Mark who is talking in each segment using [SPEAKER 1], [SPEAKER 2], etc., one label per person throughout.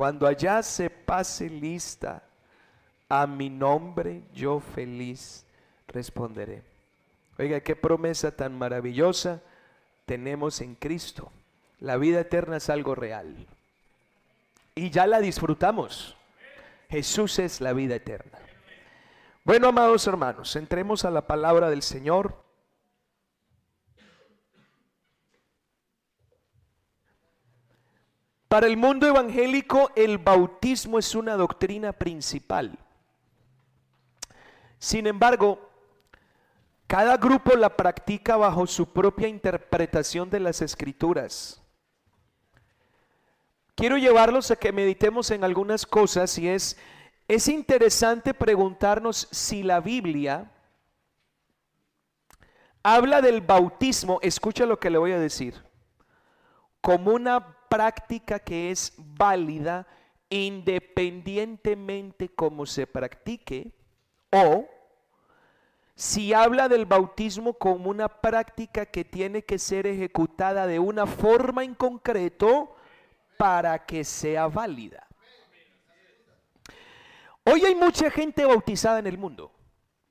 [SPEAKER 1] Cuando allá se pase lista, a mi nombre yo feliz responderé. Oiga, qué promesa tan maravillosa tenemos en Cristo. La vida eterna es algo real. Y ya la disfrutamos. Jesús es la vida eterna. Bueno, amados hermanos, entremos a la palabra del Señor. Para el mundo evangélico el bautismo es una doctrina principal. Sin embargo, cada grupo la practica bajo su propia interpretación de las escrituras. Quiero llevarlos a que meditemos en algunas cosas y es, es interesante preguntarnos si la Biblia habla del bautismo, escucha lo que le voy a decir, como una práctica que es válida independientemente cómo se practique o si habla del bautismo como una práctica que tiene que ser ejecutada de una forma en concreto para que sea válida. Hoy hay mucha gente bautizada en el mundo,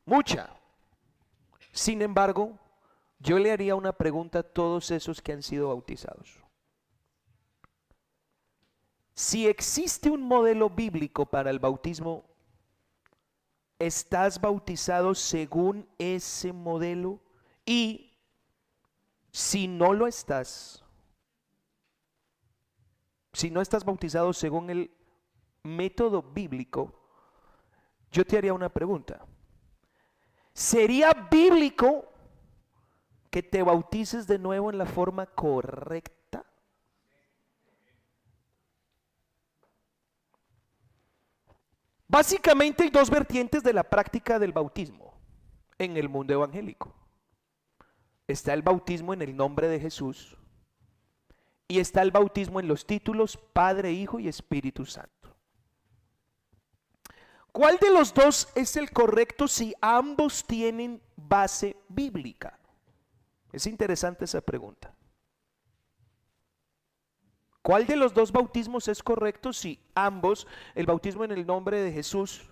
[SPEAKER 1] mucha. Sin embargo, yo le haría una pregunta a todos esos que han sido bautizados. Si existe un modelo bíblico para el bautismo, ¿estás bautizado según ese modelo? Y si no lo estás, si no estás bautizado según el método bíblico, yo te haría una pregunta. ¿Sería bíblico que te bautices de nuevo en la forma correcta? Básicamente hay dos vertientes de la práctica del bautismo en el mundo evangélico. Está el bautismo en el nombre de Jesús y está el bautismo en los títulos Padre, Hijo y Espíritu Santo. ¿Cuál de los dos es el correcto si ambos tienen base bíblica? Es interesante esa pregunta. ¿Cuál de los dos bautismos es correcto si ambos, el bautismo en el nombre de Jesús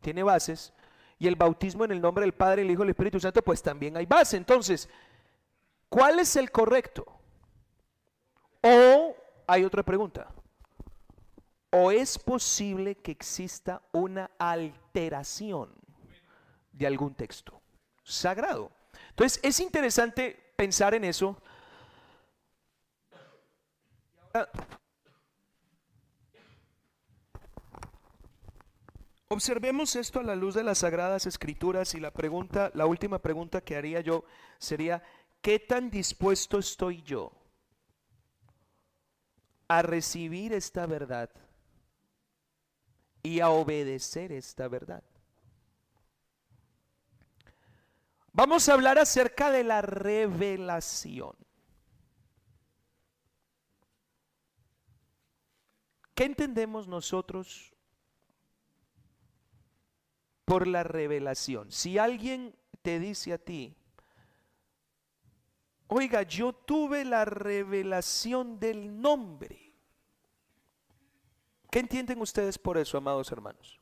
[SPEAKER 1] tiene bases y el bautismo en el nombre del Padre, el Hijo y el Espíritu Santo, pues también hay base? Entonces, ¿cuál es el correcto? O hay otra pregunta. ¿O es posible que exista una alteración de algún texto sagrado? Entonces, es interesante pensar en eso Observemos esto a la luz de las sagradas escrituras y la pregunta, la última pregunta que haría yo sería, ¿qué tan dispuesto estoy yo a recibir esta verdad y a obedecer esta verdad? Vamos a hablar acerca de la revelación. ¿Qué entendemos nosotros por la revelación? Si alguien te dice a ti, oiga, yo tuve la revelación del nombre. ¿Qué entienden ustedes por eso, amados hermanos?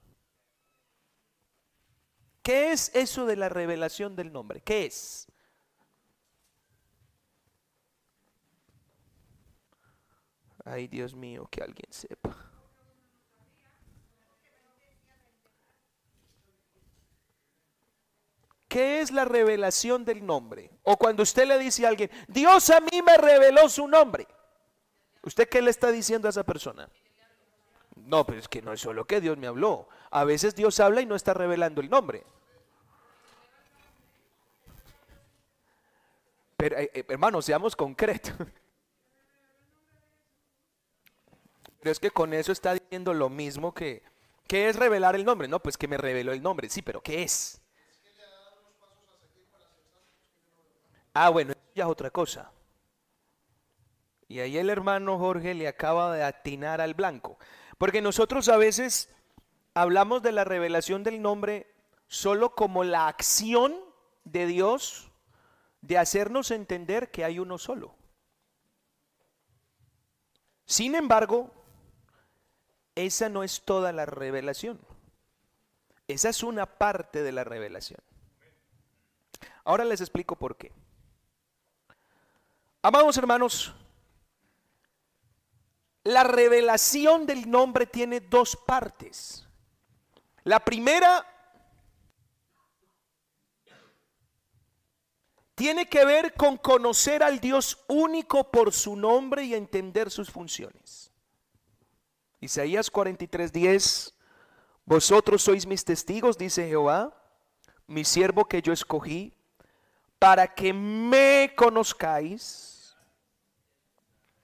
[SPEAKER 1] ¿Qué es eso de la revelación del nombre? ¿Qué es? Ay, Dios mío, que alguien sepa. ¿Qué es la revelación del nombre? O cuando usted le dice a alguien, Dios a mí me reveló su nombre. ¿Usted qué le está diciendo a esa persona? No, pero es que no es solo que Dios me habló. A veces Dios habla y no está revelando el nombre. Pero eh, eh, hermanos, seamos concretos. Pero es que con eso está diciendo lo mismo que, ¿qué es revelar el nombre? No, pues que me reveló el nombre, sí, pero ¿qué es? Ah, bueno, ya es otra cosa. Y ahí el hermano Jorge le acaba de atinar al blanco. Porque nosotros a veces hablamos de la revelación del nombre solo como la acción de Dios de hacernos entender que hay uno solo. Sin embargo, esa no es toda la revelación. Esa es una parte de la revelación. Ahora les explico por qué. Amados hermanos, la revelación del nombre tiene dos partes. La primera tiene que ver con conocer al Dios único por su nombre y entender sus funciones. Isaías 43:10, vosotros sois mis testigos, dice Jehová, mi siervo que yo escogí, para que me conozcáis,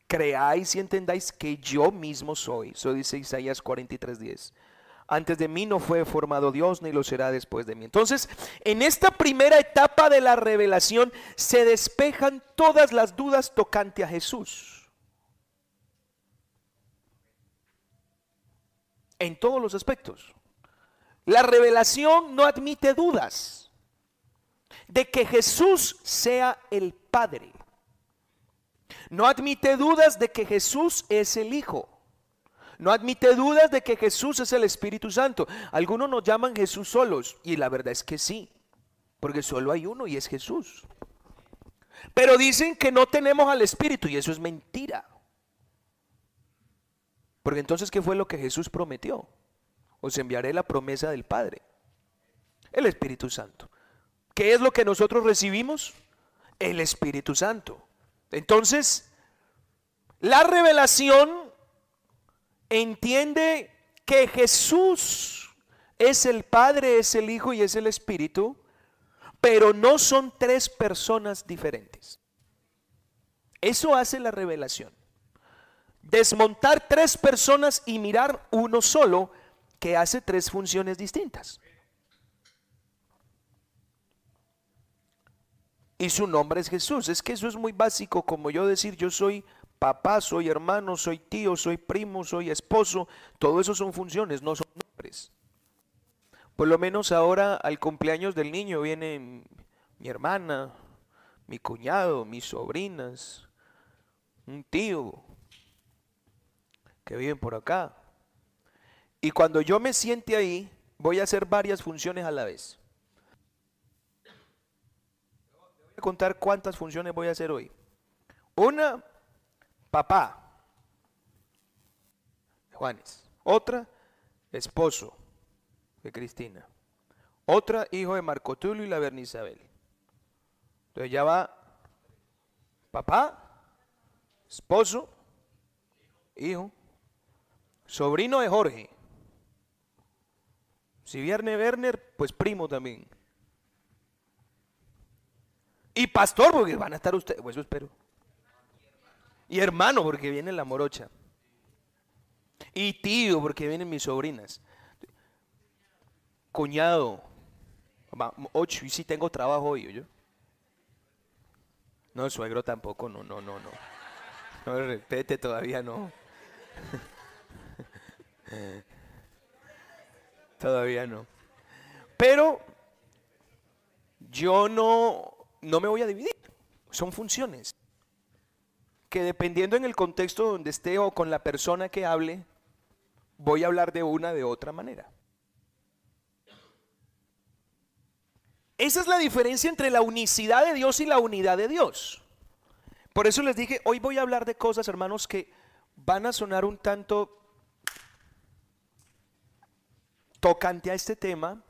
[SPEAKER 1] creáis y entendáis que yo mismo soy. Eso dice Isaías 43:10. Antes de mí no fue formado Dios, ni lo será después de mí. Entonces, en esta primera etapa de la revelación se despejan todas las dudas tocante a Jesús. En todos los aspectos. La revelación no admite dudas de que Jesús sea el Padre. No admite dudas de que Jesús es el Hijo. No admite dudas de que Jesús es el Espíritu Santo. Algunos nos llaman Jesús solos y la verdad es que sí, porque solo hay uno y es Jesús. Pero dicen que no tenemos al Espíritu y eso es mentira. Porque entonces, ¿qué fue lo que Jesús prometió? Os enviaré la promesa del Padre, el Espíritu Santo. ¿Qué es lo que nosotros recibimos? El Espíritu Santo. Entonces, la revelación entiende que Jesús es el Padre, es el Hijo y es el Espíritu, pero no son tres personas diferentes. Eso hace la revelación. Desmontar tres personas y mirar uno solo que hace tres funciones distintas. Y su nombre es Jesús. Es que eso es muy básico, como yo decir yo soy papá, soy hermano, soy tío, soy primo, soy esposo. Todo eso son funciones, no son nombres. Por lo menos ahora al cumpleaños del niño viene mi hermana, mi cuñado, mis sobrinas, un tío que viven por acá. Y cuando yo me siente ahí, voy a hacer varias funciones a la vez. Voy a contar cuántas funciones voy a hacer hoy. Una, papá, Juanes. Otra, esposo de Cristina. Otra, hijo de Marco Tulio y la Bernisabel. Entonces ya va papá, esposo, hijo, sobrino de Jorge. Si viene Werner, pues primo también. Y pastor, porque van a estar ustedes, pues eso espero. Y hermano, porque viene la morocha. Y tío, porque vienen mis sobrinas. Cuñado. Ocho, y si tengo trabajo hoy, yo. No, suegro tampoco, no, no, no, no. No repete, todavía no. todavía no. Pero yo no, no me voy a dividir. Son funciones que dependiendo en el contexto donde esté o con la persona que hable, voy a hablar de una de otra manera. Esa es la diferencia entre la unicidad de Dios y la unidad de Dios. Por eso les dije, hoy voy a hablar de cosas, hermanos, que van a sonar un tanto tocante a este tema.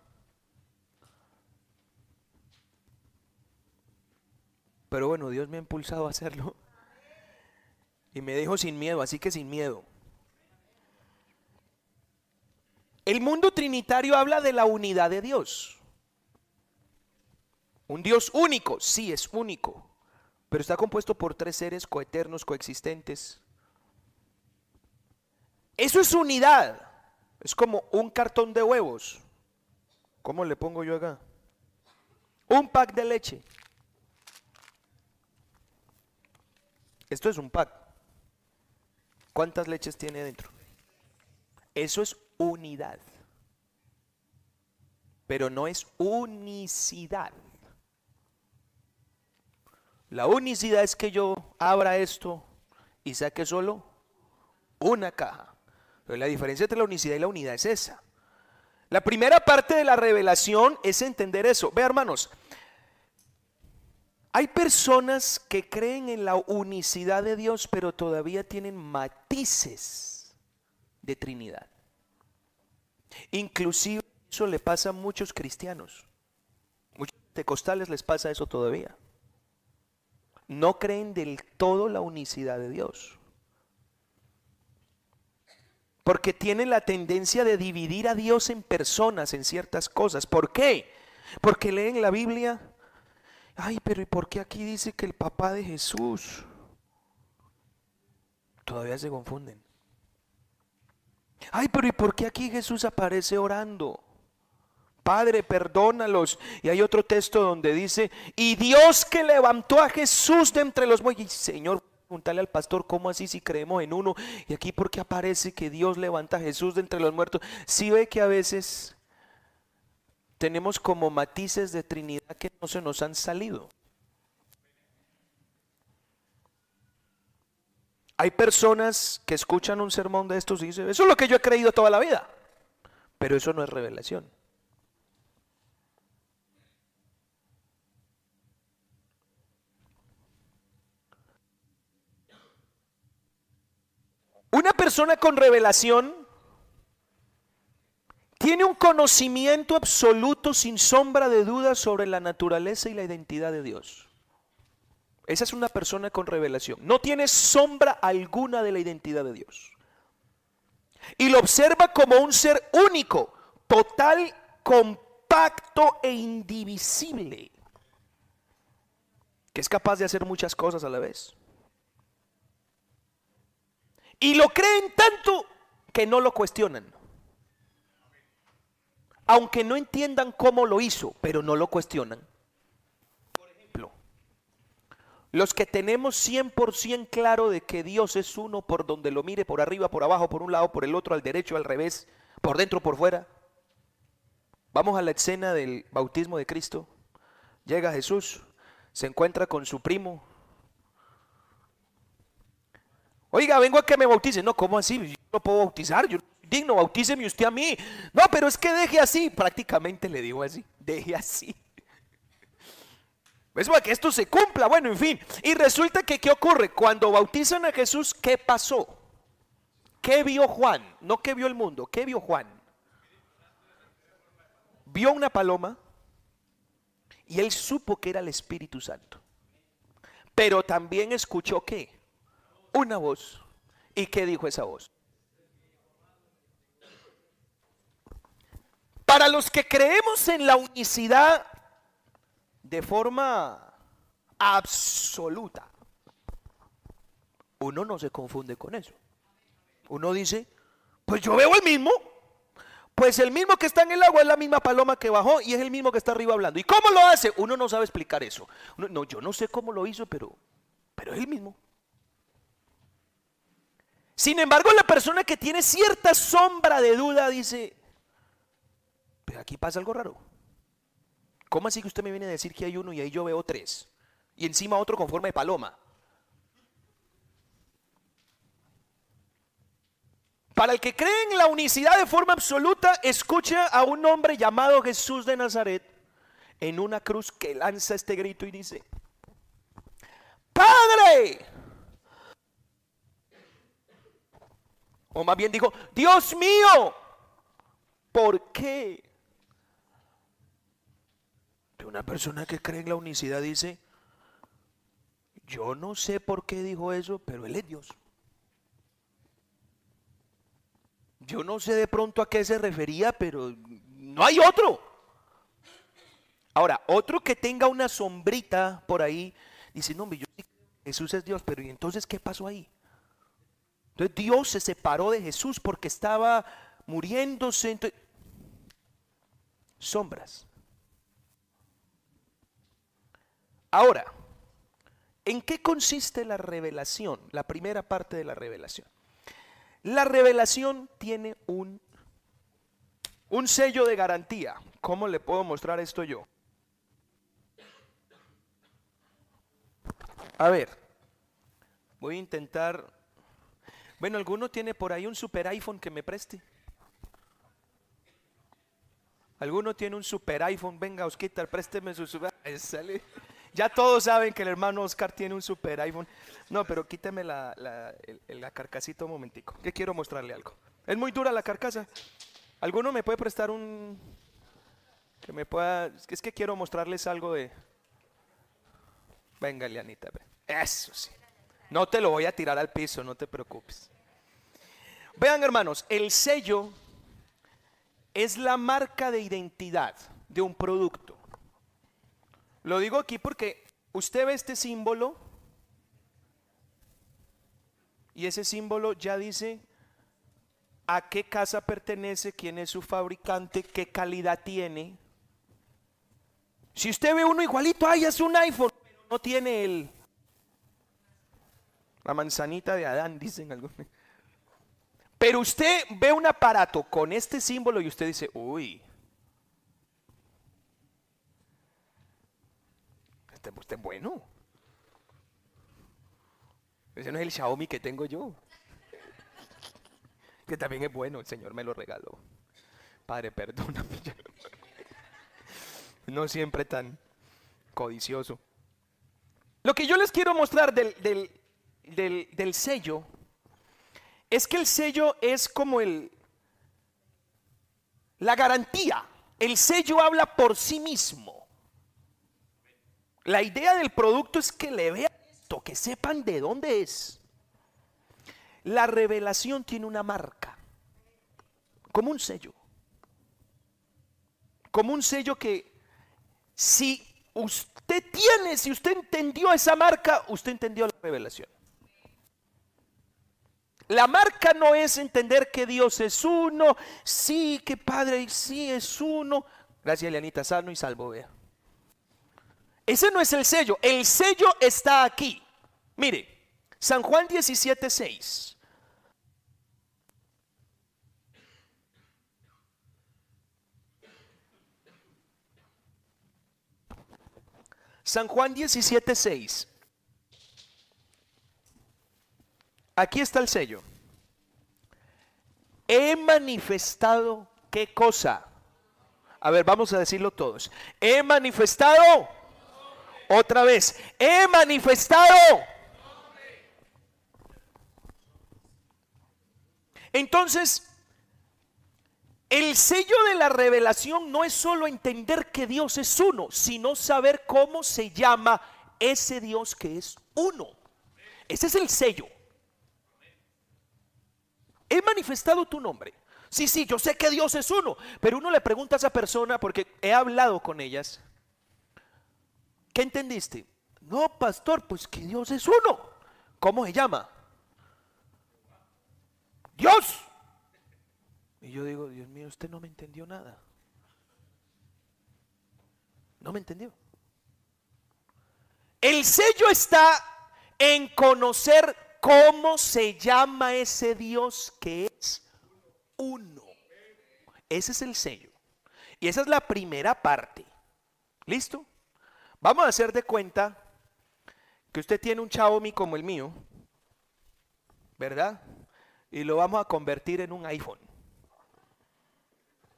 [SPEAKER 1] Pero bueno, Dios me ha impulsado a hacerlo. Y me dejo sin miedo, así que sin miedo. El mundo trinitario habla de la unidad de Dios. Un Dios único, sí es único, pero está compuesto por tres seres coeternos, coexistentes. Eso es unidad. Es como un cartón de huevos. ¿Cómo le pongo yo acá? Un pack de leche. Esto es un pack. ¿Cuántas leches tiene dentro? Eso es unidad. Pero no es unicidad. La unicidad es que yo abra esto y saque solo una caja. La diferencia entre la unicidad y la unidad es esa. La primera parte de la revelación es entender eso. Ve, hermanos, hay personas que creen en la unicidad de Dios, pero todavía tienen matices de Trinidad. Inclusive eso le pasa a muchos cristianos. Muchos pentecostales les pasa eso todavía. No creen del todo la unicidad de Dios. Porque tienen la tendencia de dividir a Dios en personas, en ciertas cosas. ¿Por qué? Porque leen la Biblia. Ay, pero ¿y por qué aquí dice que el papá de Jesús? Todavía se confunden. Ay, pero ¿y por qué aquí Jesús aparece orando? Padre, perdónalos. Y hay otro texto donde dice, y Dios que levantó a Jesús de entre los muertos. Señor, preguntarle al pastor, ¿cómo así si creemos en uno? Y aquí porque aparece que Dios levanta a Jesús de entre los muertos. Si ve que a veces tenemos como matices de Trinidad que no se nos han salido. Hay personas que escuchan un sermón de estos y dicen, eso es lo que yo he creído toda la vida. Pero eso no es revelación. Una persona con revelación tiene un conocimiento absoluto sin sombra de duda sobre la naturaleza y la identidad de Dios. Esa es una persona con revelación. No tiene sombra alguna de la identidad de Dios. Y lo observa como un ser único, total, compacto e indivisible, que es capaz de hacer muchas cosas a la vez. Y lo creen tanto que no lo cuestionan. Aunque no entiendan cómo lo hizo, pero no lo cuestionan. Por ejemplo, los que tenemos 100% claro de que Dios es uno por donde lo mire, por arriba, por abajo, por un lado, por el otro, al derecho, al revés, por dentro, por fuera. Vamos a la escena del bautismo de Cristo. Llega Jesús, se encuentra con su primo, Oiga, vengo a que me bautice. No, ¿cómo así? Yo no puedo bautizar. Yo digno, bautíceme usted a mí. No, pero es que deje así. Prácticamente le digo así. Deje así. Es para que esto se cumpla. Bueno, en fin. Y resulta que, ¿qué ocurre? Cuando bautizan a Jesús, ¿qué pasó? ¿Qué vio Juan? No ¿qué vio el mundo. ¿Qué vio Juan? Vio una paloma y él supo que era el Espíritu Santo. Pero también escuchó qué? Una voz. ¿Y qué dijo esa voz? Para los que creemos en la unicidad de forma absoluta, uno no se confunde con eso. Uno dice, pues yo veo el mismo. Pues el mismo que está en el agua es la misma paloma que bajó y es el mismo que está arriba hablando. ¿Y cómo lo hace? Uno no sabe explicar eso. no, yo no sé cómo lo hizo, pero, pero es el mismo. Sin embargo, la persona que tiene cierta sombra de duda dice, pero aquí pasa algo raro. ¿Cómo así que usted me viene a decir que hay uno y ahí yo veo tres? Y encima otro con forma de paloma. Para el que cree en la unicidad de forma absoluta, escucha a un hombre llamado Jesús de Nazaret en una cruz que lanza este grito y dice, Padre, O más bien dijo, Dios mío, ¿por qué? Una persona que cree en la unicidad dice, yo no sé por qué dijo eso, pero Él es Dios. Yo no sé de pronto a qué se refería, pero no hay otro. Ahora, otro que tenga una sombrita por ahí, dice, no, yo, Jesús es Dios, pero ¿y entonces qué pasó ahí? Entonces Dios se separó de Jesús porque estaba muriéndose. Sombras. Ahora, ¿en qué consiste la revelación? La primera parte de la revelación. La revelación tiene un, un sello de garantía. ¿Cómo le puedo mostrar esto yo? A ver, voy a intentar Bueno, ¿alguno tiene por ahí un super iPhone que me preste? ¿Alguno tiene un super iPhone? Venga, Osquitar, présteme su super... Ya todos saben que el hermano Oscar tiene un super iPhone. No, pero quíteme la, la, la carcasita un momentico, que quiero mostrarle algo. Es muy dura la carcasa. ¿Alguno me puede prestar un... que me pueda... Es que quiero mostrarles algo de... Venga, Lianita, eso sí. No te lo voy a tirar al piso, no te preocupes. Vean, hermanos, el sello es la marca de identidad de un producto. Lo digo aquí porque usted ve este símbolo y ese símbolo ya dice a qué casa pertenece, quién es su fabricante, qué calidad tiene. Si usted ve uno igualito, ay, es un iPhone, pero no tiene el la manzanita de Adán, dicen algunos. Pero usted ve un aparato con este símbolo y usted dice, uy, este, este es bueno. Ese no es el Xiaomi que tengo yo. Que también es bueno, el Señor me lo regaló. Padre, perdóname. No siempre tan codicioso. Lo que yo les quiero mostrar del, del, del, sello es que el sello es como el la garantía. El sello habla por sí mismo. La idea del producto es que le vean esto, que sepan de dónde es. La revelación tiene una marca, como un sello. Como un sello que si usted tiene, si usted entendió esa marca, usted entendió la revelación. La marca no es entender que Dios es uno, sí, que Padre, sí es uno. Gracias, Leanita, sano y salvo, vea. Ese no es el sello, el sello está aquí. Mire, San Juan 17, 6. San Juan 17, 6. Aquí está el sello. He manifestado qué cosa. A ver, vamos a decirlo todos. He manifestado. Otra vez. He manifestado. Entonces, el sello de la revelación no es solo entender que Dios es uno, sino saber cómo se llama ese Dios que es uno. Ese es el sello. He manifestado tu nombre. Sí, sí, yo sé que Dios es uno, pero uno le pregunta a esa persona porque he hablado con ellas. ¿Qué entendiste? No, pastor, pues que Dios es uno. ¿Cómo se llama? Dios. Y yo digo, Dios mío, usted no me entendió nada. No me entendió. El sello está en conocer ¿Cómo se llama ese Dios que es uno? Ese es el sello. Y esa es la primera parte. ¿Listo? Vamos a hacer de cuenta que usted tiene un Xiaomi como el mío, ¿verdad? Y lo vamos a convertir en un iPhone.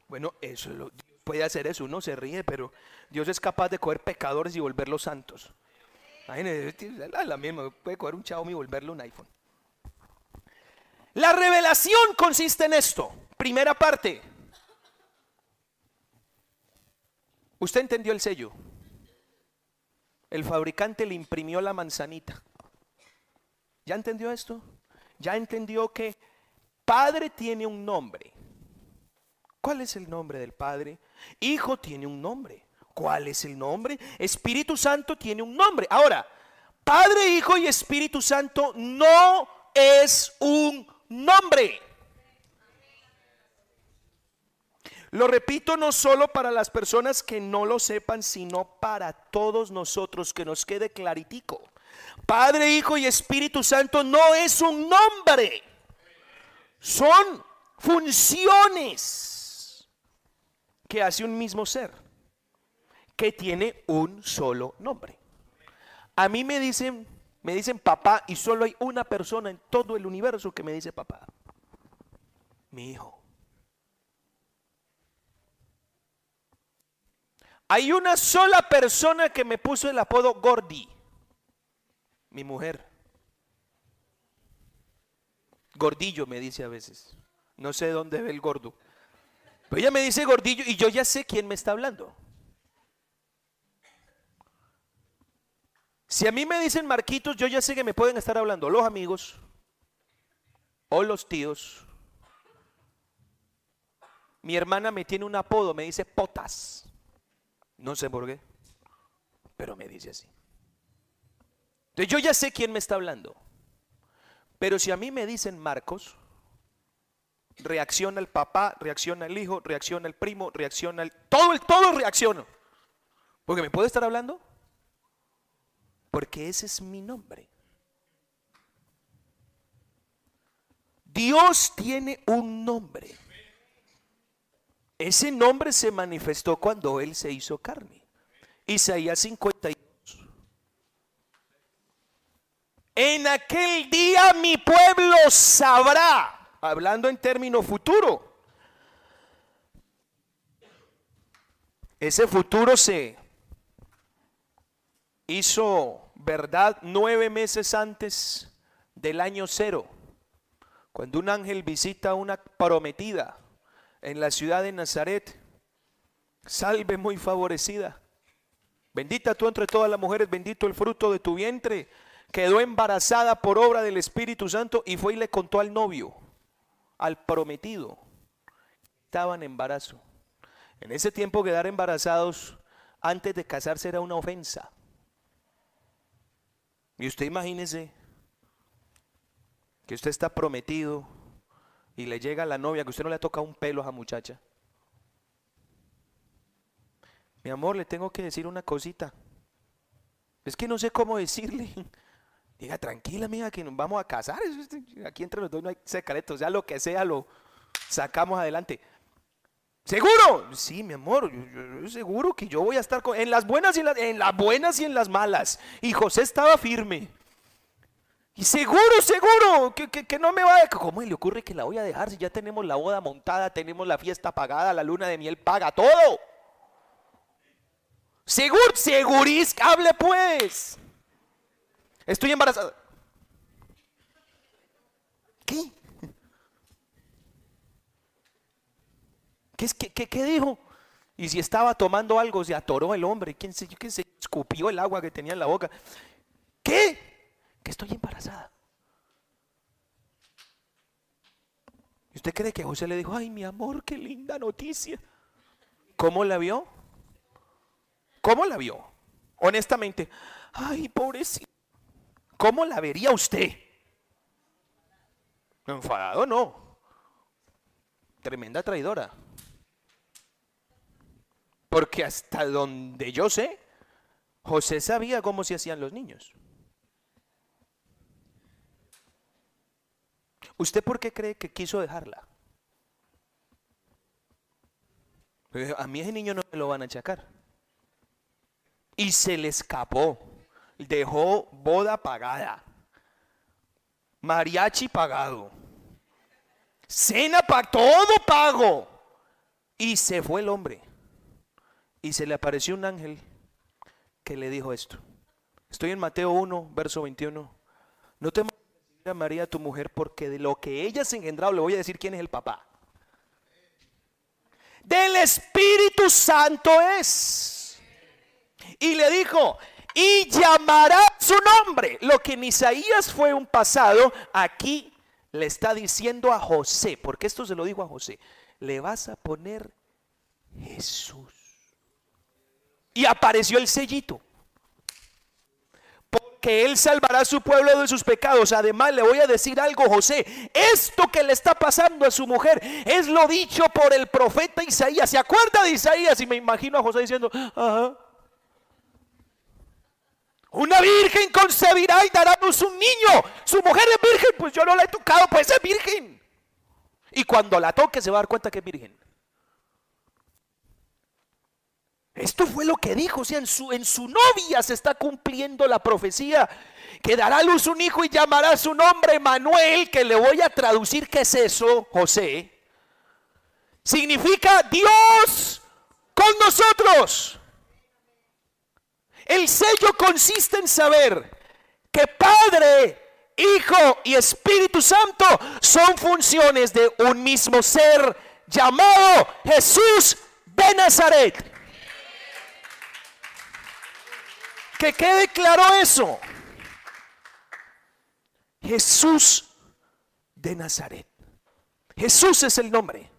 [SPEAKER 1] Bueno, eso lo, puede hacer eso, uno se ríe, pero Dios es capaz de coger pecadores y volverlos santos. La misma, puede un y un iPhone. La revelación consiste en esto. Primera parte. Usted entendió el sello. El fabricante le imprimió la manzanita. ¿Ya entendió esto? ¿Ya entendió que Padre tiene un nombre? ¿Cuál es el nombre del Padre? Hijo tiene un nombre. ¿Cuál es el nombre? Espíritu Santo tiene un nombre. Ahora, Padre, Hijo y Espíritu Santo no es un nombre. Lo repito no solo para las personas que no lo sepan, sino para todos nosotros, que nos quede claritico. Padre, Hijo y Espíritu Santo no es un nombre, son funciones que hace un mismo ser que tiene un solo nombre. A mí me dicen Me dicen papá y solo hay una persona en todo el universo que me dice papá. Mi hijo. Hay una sola persona que me puso el apodo Gordi. Mi mujer. Gordillo me dice a veces. No sé dónde ve el gordo. Pero ella me dice gordillo y yo ya sé quién me está hablando. Si a mí me dicen Marquitos, yo ya sé que me pueden estar hablando los amigos o los tíos. Mi hermana me tiene un apodo, me dice Potas. No sé por qué, pero me dice así. Entonces yo ya sé quién me está hablando. Pero si a mí me dicen Marcos, reacciona el papá, reacciona el hijo, reacciona el primo, reacciona el... Todo, el, todo reacciona. Porque me puede estar hablando porque ese es mi nombre. Dios tiene un nombre. Ese nombre se manifestó cuando Él se hizo carne. Isaías 52. En aquel día mi pueblo sabrá, hablando en término futuro. Ese futuro se hizo verdad nueve meses antes del año cero, cuando un ángel visita a una prometida en la ciudad de Nazaret, salve muy favorecida. Bendita tú entre todas las mujeres, bendito el fruto de tu vientre. Quedó embarazada por obra del Espíritu Santo y fue y le contó al novio, al prometido. Estaban en embarazo. En ese tiempo quedar embarazados antes de casarse era una ofensa. Y usted imagínese que usted está prometido y le llega la novia, que usted no le toca un pelo a esa muchacha. Mi amor, le tengo que decir una cosita. Es que no sé cómo decirle. Diga, tranquila, amiga, que nos vamos a casar. Aquí entre los dos no hay secretos. sea, lo que sea, lo sacamos adelante. ¿Seguro? Sí, mi amor, seguro que yo voy a estar con, en las buenas y en las, en las buenas y en las malas. Y José estaba firme. Y seguro, seguro, que, que, no me va a... ¿Cómo le ocurre que la voy a dejar si ya tenemos la boda montada, tenemos la fiesta pagada, la luna de miel paga, todo? Seguro, segurís, hable pues. Estoy embarazada. ¿Qué? ¿Qué, qué, dijo? Y si estaba tomando algo, se atoró el hombre. ¿Quién se, quién se escupió el agua que tenía en la boca? ¿Qué? Que estoy embarazada. ¿Y usted cree que José le dijo, ay, mi amor, qué linda noticia? ¿Cómo la vio? ¿Cómo la vio? Honestamente, ay, pobrecito. ¿Cómo la vería usted? Enfadado no. Tremenda traidora. Porque hasta donde yo sé, José sabía cómo se hacían los niños. ¿Usted por qué cree que quiso dejarla? A mí ese niño no me lo van a achacar. Y se le escapó. Dejó boda pagada. Mariachi pagado. Cena para todo pago. Y se fue el hombre. Y se le apareció un ángel que le dijo esto. Estoy en Mateo 1, verso 21. No te a María tu mujer porque de lo que ella se engendrado, le voy a decir quién es el papá. Del Espíritu Santo es. Y le dijo, y llamará su nombre. Lo que en Isaías fue un pasado, aquí le está diciendo a José, porque esto se lo dijo a José, le vas a poner Jesús. Y apareció el sellito. Porque Él salvará a su pueblo de sus pecados. Además, le voy a decir algo, José. Esto que le está pasando a su mujer es lo dicho por el profeta Isaías. ¿Se acuerda de Isaías? Y me imagino a José diciendo, ajá. Una virgen concebirá y dará luz un niño. Su mujer es virgen, pues yo no la he tocado, pues es virgen. Y cuando la toque se va a dar cuenta que es virgen. Esto fue lo que dijo, o sea, en su, en su novia se está cumpliendo la profecía, que dará a luz un hijo y llamará su nombre Manuel, que le voy a traducir qué es eso, José. Significa Dios con nosotros. El sello consiste en saber que Padre, Hijo y Espíritu Santo son funciones de un mismo ser llamado Jesús de Nazaret. Que quede claro eso. Jesús de Nazaret. Jesús es el nombre.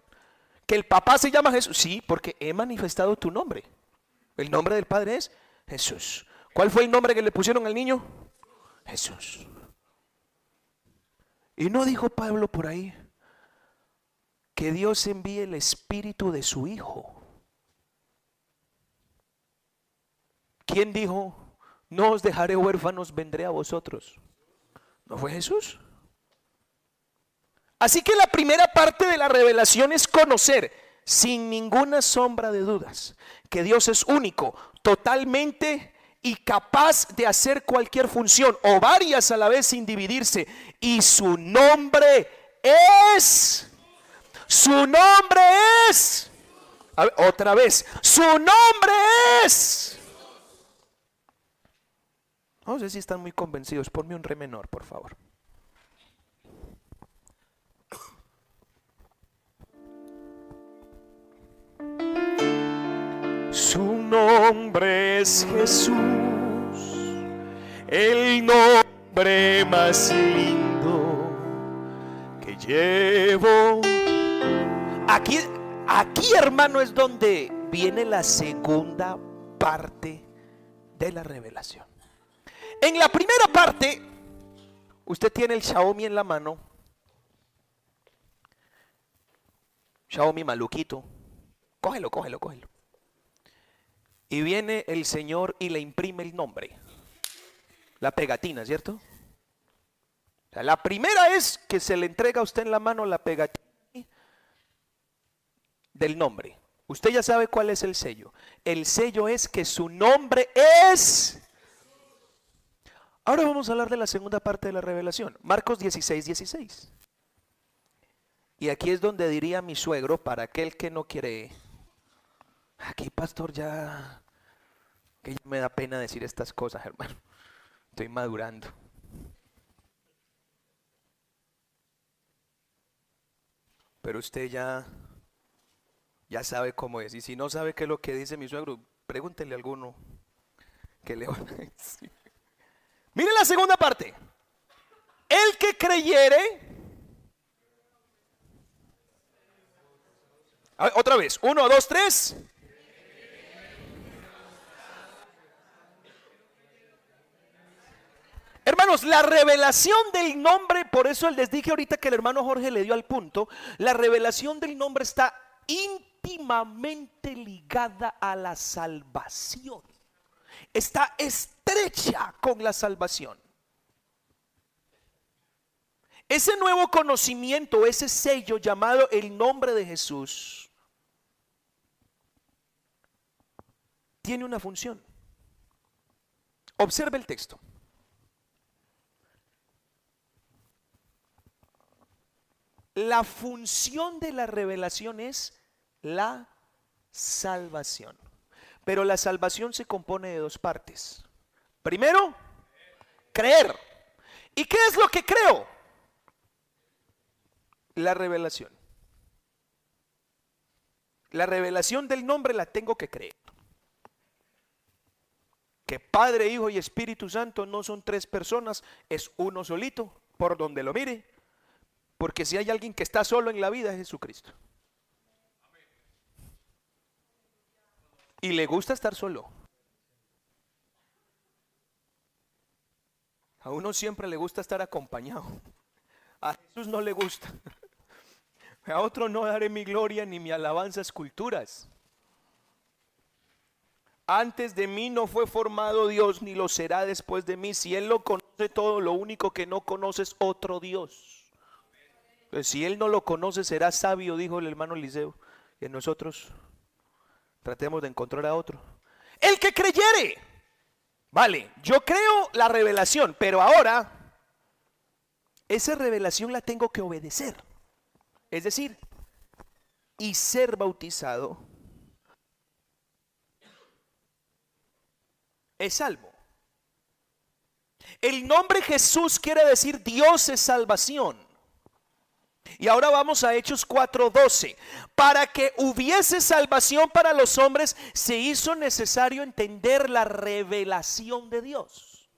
[SPEAKER 1] Que el papá se llama Jesús. Sí, porque he manifestado tu nombre. El nombre del Padre es Jesús. ¿Cuál fue el nombre que le pusieron al niño? Jesús. Y no dijo Pablo por ahí que Dios envíe el espíritu de su Hijo. ¿Quién dijo, no os dejaré huérfanos, vendré a vosotros? ¿No fue Jesús? Así que la primera parte de la revelación es conocer sin ninguna sombra de dudas que Dios es único, totalmente y capaz de hacer cualquier función o varias a la vez sin dividirse. Y su nombre es, su nombre es, otra vez, su nombre es. No sé si están muy convencidos, ponme un re menor, por favor. Su nombre es Jesús, el nombre más lindo que llevo. Aquí, aquí hermano es donde viene la segunda parte de la revelación. En la primera parte, usted tiene el Xiaomi en la mano. Xiaomi maluquito. Cógelo, cógelo, cógelo. Y viene el Señor y le imprime el nombre. La pegatina, ¿cierto? la primera es que se le entrega a usted en la mano la pegatina del nombre. Usted ya sabe cuál es el sello. El sello es que su nombre es... Ahora vamos a hablar de la segunda parte de la revelación. Marcos 16, 16. Y aquí es donde diría mi suegro, para aquel que no quiere... Aquí, pastor, ya que ya me da pena decir estas cosas, hermano. Estoy madurando. Pero usted ya, ya sabe cómo es. Y si no sabe qué es lo que dice mi suegro, pregúntele a alguno que le Mire la segunda parte. El que creyere. otra vez. Uno, dos, tres. Hermanos, la revelación del nombre, por eso les dije ahorita que el hermano Jorge le dio al punto, la revelación del nombre está íntimamente ligada a la salvación. Está estrecha con la salvación. Ese nuevo conocimiento, ese sello llamado el nombre de Jesús, tiene una función. Observe el texto. La función de la revelación es la salvación. Pero la salvación se compone de dos partes. Primero, creer. ¿Y qué es lo que creo? La revelación. La revelación del nombre la tengo que creer. Que Padre, Hijo y Espíritu Santo no son tres personas, es uno solito, por donde lo mire. Porque si hay alguien que está solo en la vida es Jesucristo. Y le gusta estar solo. A uno siempre le gusta estar acompañado. A Jesús no le gusta. A otro no daré mi gloria ni mi alabanza a esculturas. Antes de mí no fue formado Dios ni lo será después de mí. Si Él lo conoce todo, lo único que no conoce es otro Dios. Pues si él no lo conoce, será sabio, dijo el hermano Eliseo. Y nosotros tratemos de encontrar a otro. El que creyere. Vale, yo creo la revelación, pero ahora esa revelación la tengo que obedecer. Es decir, y ser bautizado es salvo. El nombre Jesús quiere decir Dios es salvación. Y ahora vamos a Hechos 4:12. Para que hubiese salvación para los hombres, se hizo necesario entender la revelación de Dios.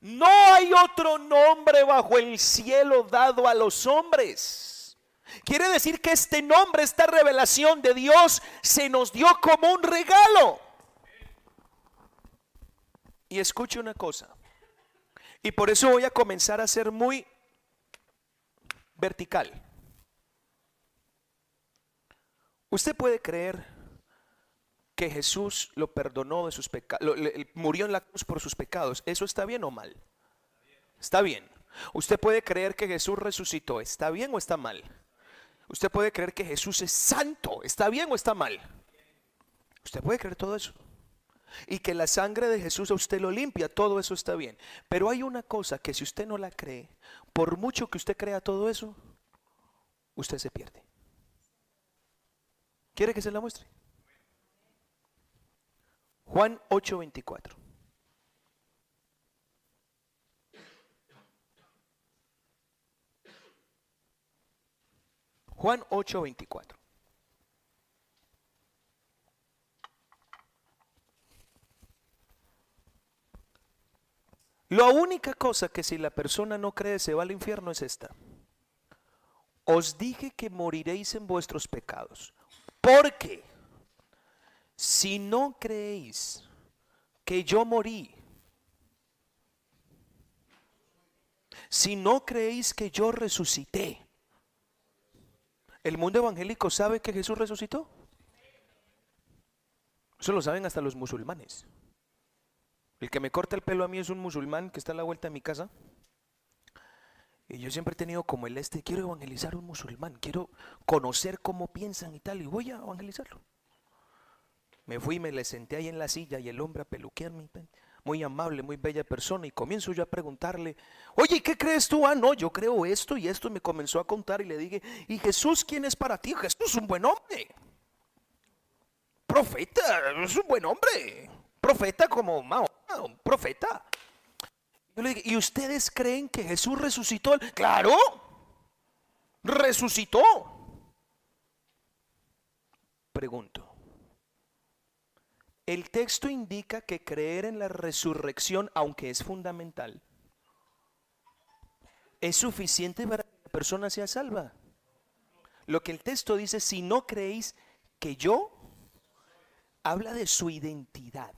[SPEAKER 1] No hay otro nombre bajo el cielo dado a los hombres. Quiere decir que este nombre, esta revelación de Dios, se nos dio como un regalo. Y escuche una cosa. Y por eso voy a comenzar a ser muy vertical. Usted puede creer que Jesús lo perdonó de sus pecados, murió en la cruz por sus pecados. ¿Eso está bien o mal? Está bien. Usted puede creer que Jesús resucitó. ¿Está bien o está mal? Usted puede creer que Jesús es santo. ¿Está bien o está mal? Usted puede creer todo eso. Y que la sangre de Jesús a usted lo limpia. Todo eso está bien. Pero hay una cosa que si usted no la cree, por mucho que usted crea todo eso, usted se pierde. ¿Quiere que se la muestre? Juan 8:24. Juan 8:24. La única cosa que si la persona no cree se va al infierno es esta. Os dije que moriréis en vuestros pecados. Porque si no creéis que yo morí, si no creéis que yo resucité, ¿el mundo evangélico sabe que Jesús resucitó? Eso lo saben hasta los musulmanes. El que me corta el pelo a mí es un musulmán que está a la vuelta de mi casa. Y yo siempre he tenido como el este, quiero evangelizar a un musulmán, quiero conocer cómo piensan y tal, y voy a evangelizarlo. Me fui, me le senté ahí en la silla y el hombre a peluquearme, muy amable, muy bella persona, y comienzo yo a preguntarle, oye, ¿qué crees tú? Ah, no, yo creo esto y esto, y me comenzó a contar y le dije, ¿y Jesús quién es para ti? Jesús es un buen hombre. Profeta, es un buen hombre. Profeta como Mao un profeta. ¿y ustedes creen que Jesús resucitó? Claro, resucitó. Pregunto, el texto indica que creer en la resurrección, aunque es fundamental, es suficiente para que la persona sea salva. Lo que el texto dice, si no creéis que yo, habla de su identidad.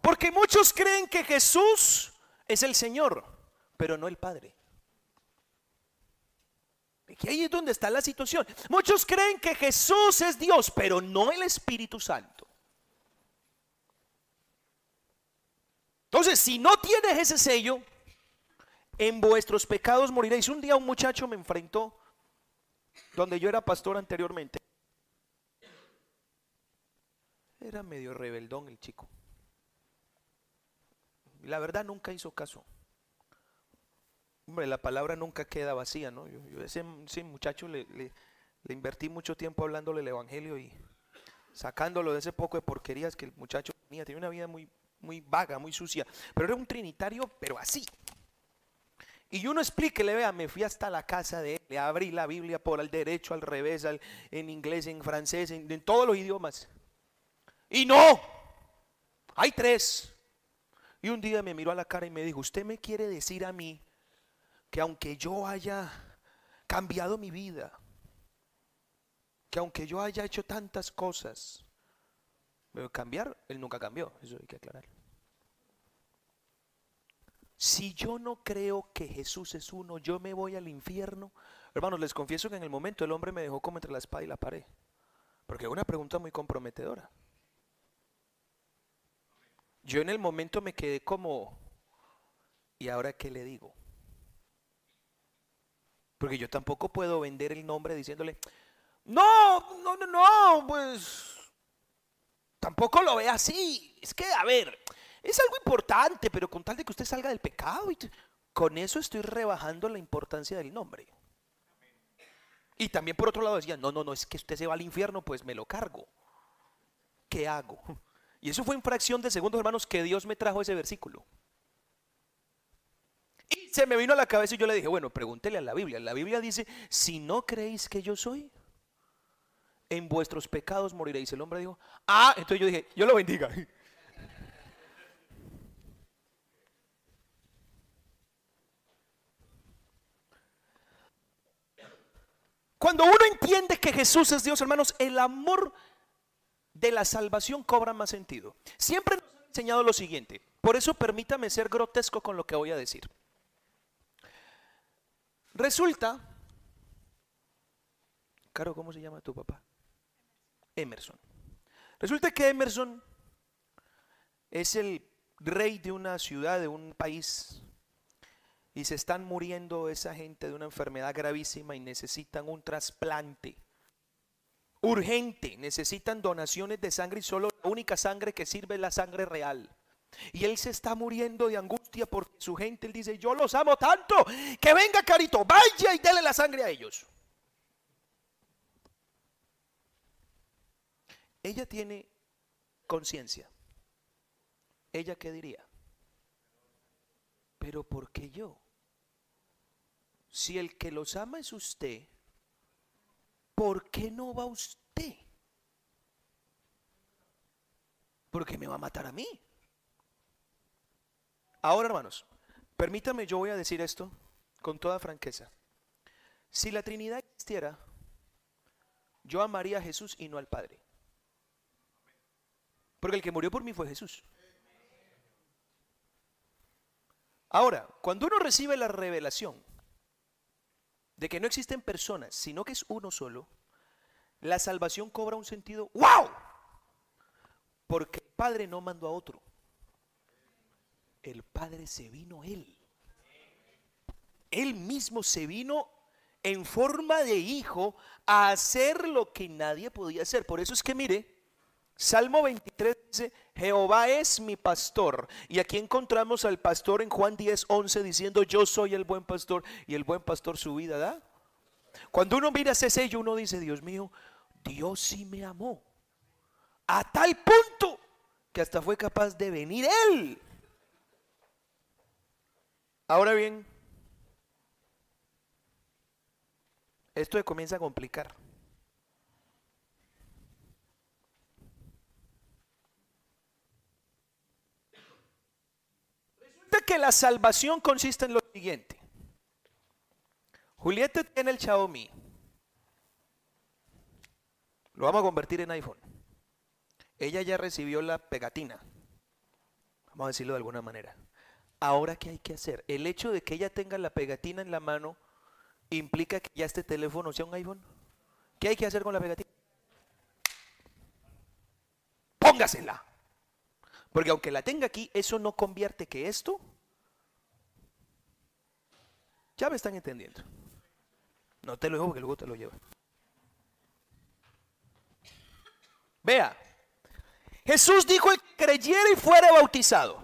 [SPEAKER 1] Porque muchos creen que Jesús es el Señor, pero no el Padre. Y ahí es donde está la situación. Muchos creen que Jesús es Dios, pero no el Espíritu Santo. Entonces, si no tienes ese sello, en vuestros pecados moriréis. Un día un muchacho me enfrentó, donde yo era pastor anteriormente. Era medio rebeldón el chico. La verdad nunca hizo caso. Hombre, la palabra nunca queda vacía, ¿no? Yo, ese, muchacho le, le, invertí mucho tiempo hablándole el evangelio y sacándolo de ese poco de porquerías que el muchacho tenía. Tenía una vida muy, muy vaga, muy sucia. Pero era un trinitario, pero así. Y uno explíquele, vea, me fui hasta la casa de él, le abrí la Biblia por al derecho, al revés, en inglés, en francés, en todos los idiomas. Y no, hay tres. Y un día me miró a la cara y me dijo, usted me quiere decir a mí que aunque yo haya cambiado mi vida, que aunque yo haya hecho tantas cosas, cambiar, él nunca cambió, eso hay que aclarar. Si yo no creo que Jesús es uno, yo me voy al infierno. Hermanos, les confieso que en el momento el hombre me dejó como entre la espada y la pared, porque es una pregunta muy comprometedora. Yo en el momento me quedé como, ¿y ahora qué le digo? Porque yo tampoco puedo vender el nombre diciéndole, No, no, no, no, pues tampoco lo ve así. Es que, a ver, es algo importante, pero con tal de que usted salga del pecado, y con eso estoy rebajando la importancia del nombre. Y también por otro lado decía, no, no, no, es que usted se va al infierno, pues me lo cargo. ¿Qué hago? Y eso fue en fracción de segundos, hermanos, que Dios me trajo ese versículo. Y se me vino a la cabeza y yo le dije, bueno, pregúntele a la Biblia. La Biblia dice, si no creéis que yo soy, en vuestros pecados moriréis. El hombre dijo, ah, entonces yo dije, yo lo bendiga. Cuando uno entiende que Jesús es Dios, hermanos, el amor de la salvación cobra más sentido. Siempre nos han enseñado lo siguiente. Por eso permítame ser grotesco con lo que voy a decir. Resulta, Caro, ¿cómo se llama tu papá? Emerson. Resulta que Emerson es el rey de una ciudad, de un país, y se están muriendo esa gente de una enfermedad gravísima y necesitan un trasplante urgente, necesitan donaciones de sangre y solo la única sangre que sirve es la sangre real. Y él se está muriendo de angustia porque su gente, él dice, yo los amo tanto, que venga Carito, vaya y dele la sangre a ellos. Ella tiene conciencia. ¿Ella qué diría? Pero ¿por qué yo? Si el que los ama es usted, ¿por qué no va usted? Porque me va a matar a mí. Ahora, hermanos, permítame, yo voy a decir esto con toda franqueza. Si la Trinidad existiera, yo amaría a Jesús y no al Padre. Porque el que murió por mí fue Jesús. Ahora, cuando uno recibe la revelación de que no existen personas, sino que es uno solo, la salvación cobra un sentido, ¡wow! Porque el Padre no mandó a otro. El Padre se vino él. Él mismo se vino en forma de hijo a hacer lo que nadie podía hacer. Por eso es que mire, Salmo 23 dice, Jehová es mi pastor. Y aquí encontramos al pastor en Juan 10, 11 diciendo, yo soy el buen pastor y el buen pastor su vida da. Cuando uno mira ese sello, uno dice, Dios mío, Dios sí me amó. A tal punto que hasta fue capaz de venir Él. Ahora bien, esto comienza a complicar. Que la salvación consiste en lo siguiente. Julieta tiene el Xiaomi. Lo vamos a convertir en iPhone. Ella ya recibió la pegatina. Vamos a decirlo de alguna manera. Ahora, ¿qué hay que hacer? El hecho de que ella tenga la pegatina en la mano implica que ya este teléfono sea un iPhone. ¿Qué hay que hacer con la pegatina? Póngasela. Porque aunque la tenga aquí, eso no convierte que esto ya me están entendiendo. No te lo digo porque luego te lo lleva. Vea, Jesús dijo el creyera y fuera bautizado.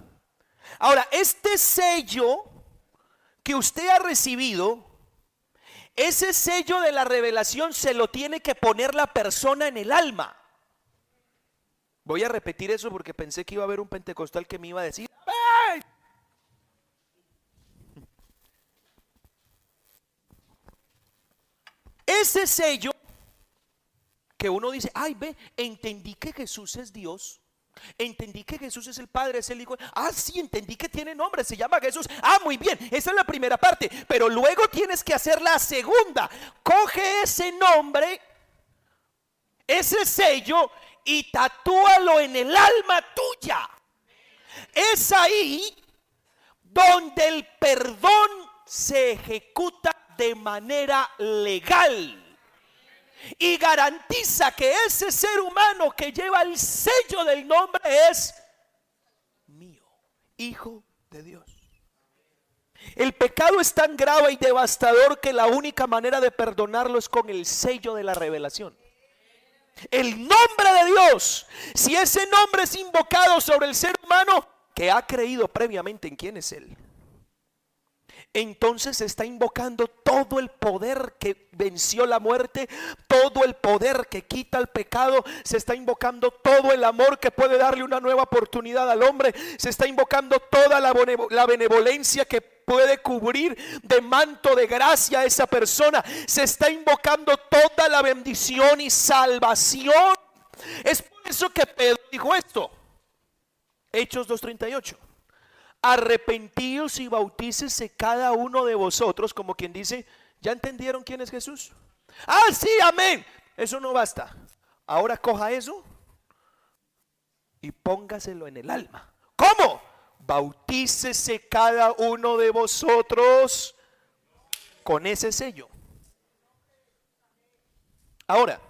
[SPEAKER 1] Ahora, este sello que usted ha recibido, ese sello de la revelación se lo tiene que poner la persona en el alma. Voy a repetir eso porque pensé que iba a haber un pentecostal que me iba a decir, Ese sello que uno dice, ay, ve, entendí que Jesús es Dios. Entendí que Jesús es el Padre, es el Hijo. Ah, sí, entendí que tiene nombre, se llama Jesús. Ah, muy bien, esa es la primera parte. Pero luego tienes que hacer la segunda. Coge ese nombre, ese sello y tatúalo en el alma tuya. Es ahí donde el perdón se ejecuta de manera legal y garantiza que ese ser humano que lleva el sello del nombre es mío, hijo de Dios. El pecado es tan grave y devastador que la única manera de perdonarlo es con el sello de la revelación. El nombre de Dios, si ese nombre es invocado sobre el ser humano que ha creído previamente en quién es Él, entonces está invocando todo el poder que venció la muerte, todo el poder que quita el pecado, se está invocando todo el amor que puede darle una nueva oportunidad al hombre, se está invocando toda la, benevolencia que puede cubrir de manto de gracia a esa persona, se está invocando toda la bendición y salvación. Es por eso que Pedro dijo esto. Hechos 2.38 arrepentíos y bautícese cada uno de vosotros, como quien dice, ¿ya entendieron quién es Jesús? Ah, sí, amén. Eso no basta. Ahora coja eso y póngaselo en el alma. ¿Cómo? Bautícese cada uno de vosotros con ese sello. Ahora,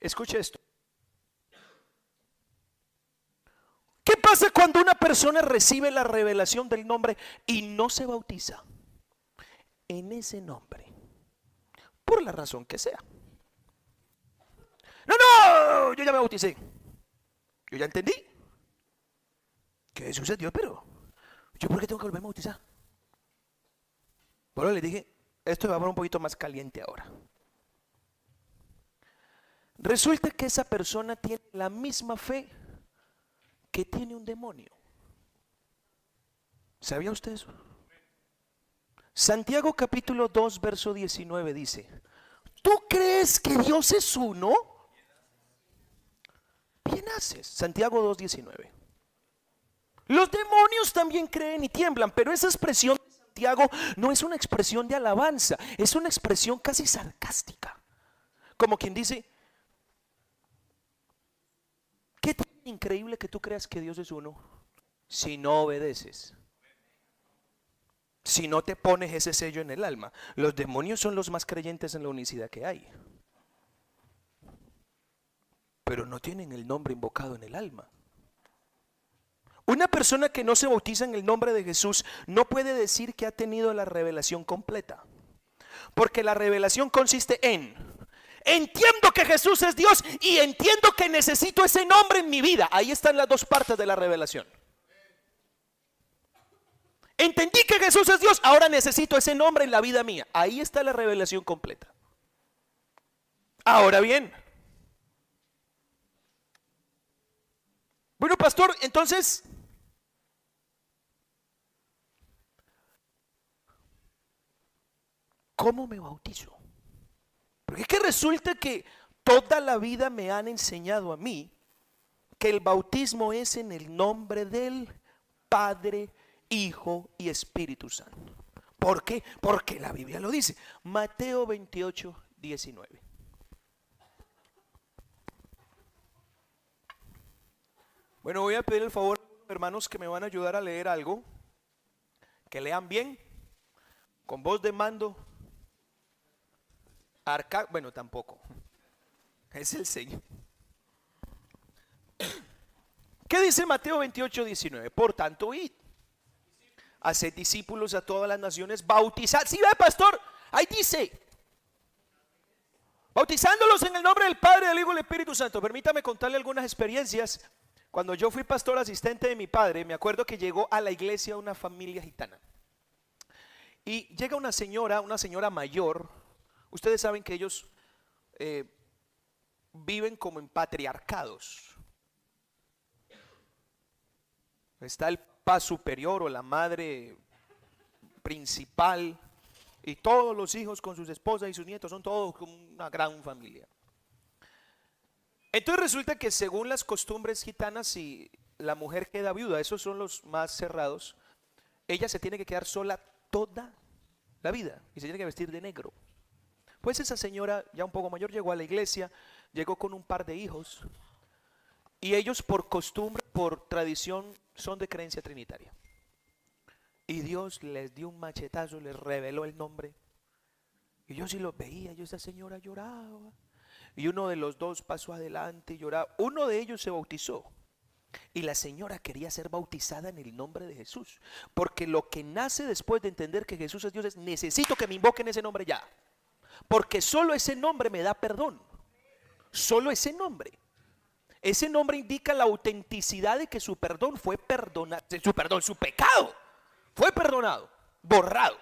[SPEAKER 1] escuche esto. ¿Qué pasa cuando una persona recibe la revelación del nombre y no se bautiza en ese nombre? Por la razón que sea. No, no, yo ya me bauticé. Yo ya entendí. Que sucedió, pero yo por qué tengo que volver a bautizar. Bueno, le dije, esto va a poner un poquito más caliente ahora. Resulta que esa persona tiene la misma fe que tiene un demonio. ¿Sabía usted eso? Santiago capítulo 2, verso 19 dice, ¿tú crees que Dios es uno? Bien haces. Santiago 2, 19. Los demonios también creen y tiemblan, pero esa expresión de Santiago no es una expresión de alabanza, es una expresión casi sarcástica. Como quien dice, ¿qué increíble que tú creas que Dios es uno si no obedeces. Si no te pones ese sello en el alma. Los demonios son los más creyentes en la unicidad que hay. Pero no tienen el nombre invocado en el alma. Una persona que no se bautiza en el nombre de Jesús no puede decir que ha tenido la revelación completa. Porque la revelación consiste en Entiendo que Jesús es Dios y entiendo que necesito ese nombre en mi vida. Ahí están las dos partes de la revelación. Entendí que Jesús es Dios, ahora necesito ese nombre en la vida mía. Ahí está la revelación completa. Ahora bien, bueno, pastor, entonces, ¿cómo me bautizo? Porque es que resulta que toda la vida me han enseñado a mí que el bautismo es en el nombre del Padre, Hijo y Espíritu Santo. ¿Por qué? Porque la Biblia lo dice. Mateo 28, 19. Bueno, voy a pedir el favor, hermanos, que me van a ayudar a leer algo. Que lean bien, con voz de mando, Arca, bueno, tampoco. Es el Señor. ¿Qué dice Mateo 28, 19? Por tanto, id. Haced discípulos a todas las naciones, bautizad. Si ¿Sí, ve, pastor, ahí dice. Bautizándolos en el nombre del Padre, del Hijo y del Espíritu Santo. Permítame contarle algunas experiencias. Cuando yo fui pastor asistente de mi padre, me acuerdo que llegó a la iglesia una familia gitana. Y llega una señora, una señora mayor, Ustedes saben que ellos eh, viven como en patriarcados. Está el paz superior o la madre principal y todos los hijos con sus esposas y sus nietos son todos como una gran familia. Entonces resulta que según las costumbres gitanas, si la mujer queda viuda, esos son los más cerrados, ella se tiene que quedar sola toda la vida y se tiene que vestir de negro. Pues esa señora, ya un poco mayor, llegó a la iglesia, llegó con un par de hijos, y ellos por costumbre, por tradición, son de creencia trinitaria. Y Dios les dio un machetazo, les reveló el nombre. Y yo sí lo veía, yo esa señora lloraba. Y uno de los dos pasó adelante y lloraba. Uno de ellos se bautizó. Y la señora quería ser bautizada en el nombre de Jesús. Porque lo que nace después de entender que Jesús es Dios es, necesito que me invoquen ese nombre ya. Porque solo ese nombre me da perdón. Solo ese nombre. Ese nombre indica la autenticidad de que su perdón fue perdonado. Su perdón, su pecado fue perdonado, borrado.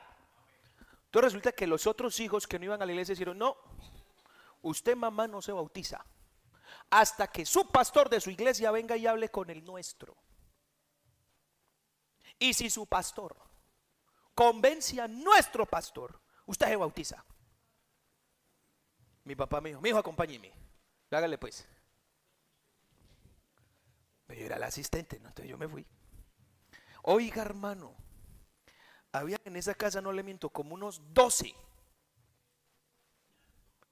[SPEAKER 1] Entonces resulta que los otros hijos que no iban a la iglesia dijeron, no, usted mamá no se bautiza hasta que su pastor de su iglesia venga y hable con el nuestro. Y si su pastor convence a nuestro pastor, usted se bautiza. Mi papá me dijo, mi hijo, acompáñeme. Hágale pues. Yo era el asistente, ¿no? entonces yo me fui. Oiga, hermano, había en esa casa, no le miento, como unos 12.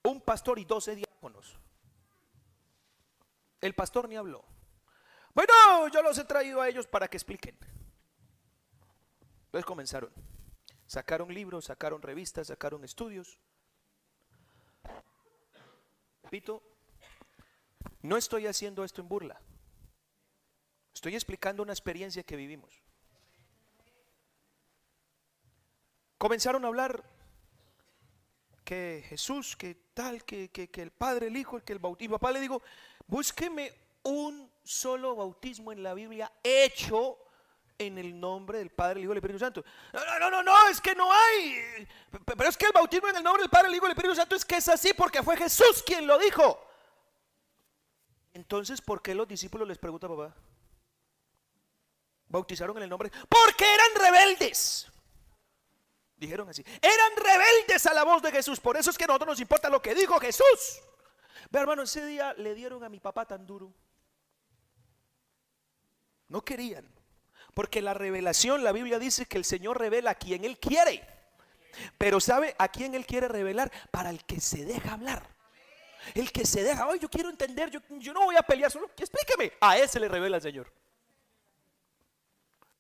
[SPEAKER 1] Un pastor y 12 diáconos. El pastor ni habló. Bueno, yo los he traído a ellos para que expliquen. Entonces comenzaron. Sacaron libros, sacaron revistas, sacaron estudios. Pito, no estoy haciendo esto en burla. Estoy explicando una experiencia que vivimos. Comenzaron a hablar que Jesús, que tal, que, el Padre, el Hijo, que el bautismo. papá le digo, búsqueme un solo bautismo en la Biblia hecho en el nombre del Padre, el Hijo y el Espíritu Santo. No, no, no, no, es que no hay. Pero es que el bautismo en el nombre del Padre, el Hijo y el Espíritu Santo es que es así porque fue Jesús quien lo dijo. Entonces, ¿por qué los discípulos les pregunta papá? Bautizaron en el nombre. Porque eran rebeldes. Dijeron así. Eran rebeldes a la voz de Jesús. Por eso es que a nosotros nos importa lo que dijo Jesús. Ve hermano, ese día le dieron a mi papá tan duro. No querían. Porque la revelación, la Biblia dice que el Señor revela a quien Él quiere. Pero ¿sabe a quién Él quiere revelar? Para el que se deja hablar. El que se deja, hoy yo quiero entender, yo, yo no voy a pelear, solo explíqueme. A ese le revela el Señor.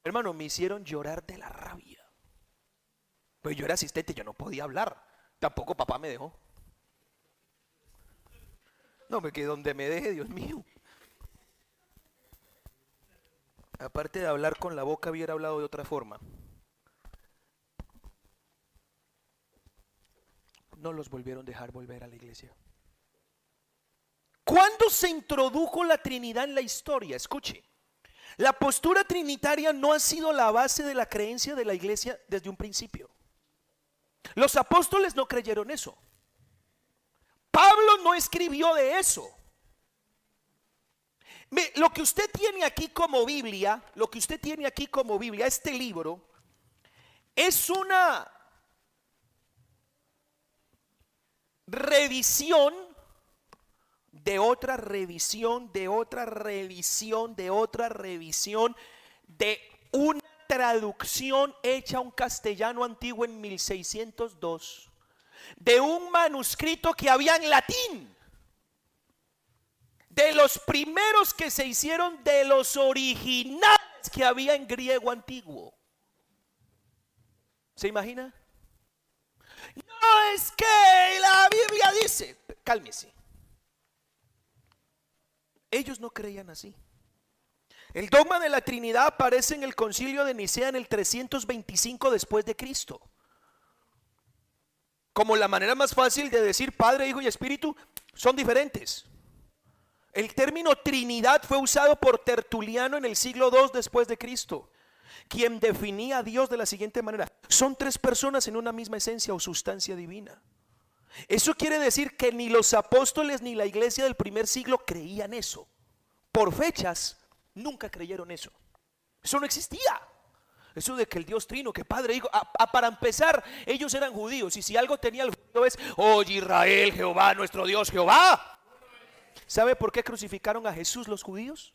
[SPEAKER 1] Hermano, me hicieron llorar de la rabia. Pues yo era asistente, yo no podía hablar. Tampoco papá me dejó. No, me que donde me deje, Dios mío. Aparte de hablar con la boca, hubiera hablado de otra forma. No los volvieron a dejar volver a la iglesia. ¿Cuándo se introdujo la Trinidad en la historia? Escuche. La postura trinitaria no ha sido la base de la creencia de la iglesia desde un principio. Los apóstoles no creyeron eso. Pablo no escribió de eso. Lo que usted tiene aquí como Biblia, lo que usted tiene aquí como Biblia, este libro, es una revisión de otra revisión, de otra revisión, de otra revisión, de una traducción hecha a un castellano antiguo en 1602, de un manuscrito que había en latín, de los primeros que se hicieron de los originales que había en griego antiguo. ¿Se imagina? No es que la Biblia dice, cálmese. Ellos no creían así. El dogma de la Trinidad aparece en el concilio de Nicea en el 325 después de Cristo. Como la manera más fácil de decir Padre, Hijo y Espíritu son diferentes. El término Trinidad fue usado por Tertuliano en el siglo II después de Cristo, quien definía a Dios de la siguiente manera. Son tres personas en una misma esencia o sustancia divina. Eso quiere decir que ni los apóstoles ni la iglesia del primer siglo creían eso. Por fechas, nunca creyeron eso. Eso no existía. Eso de que el Dios trino, que Padre, Hijo, para empezar, ellos eran judíos. Y si algo tenía el judío es, oye Israel, Jehová, nuestro Dios, Jehová. ¿Sabe por qué crucificaron a Jesús los judíos?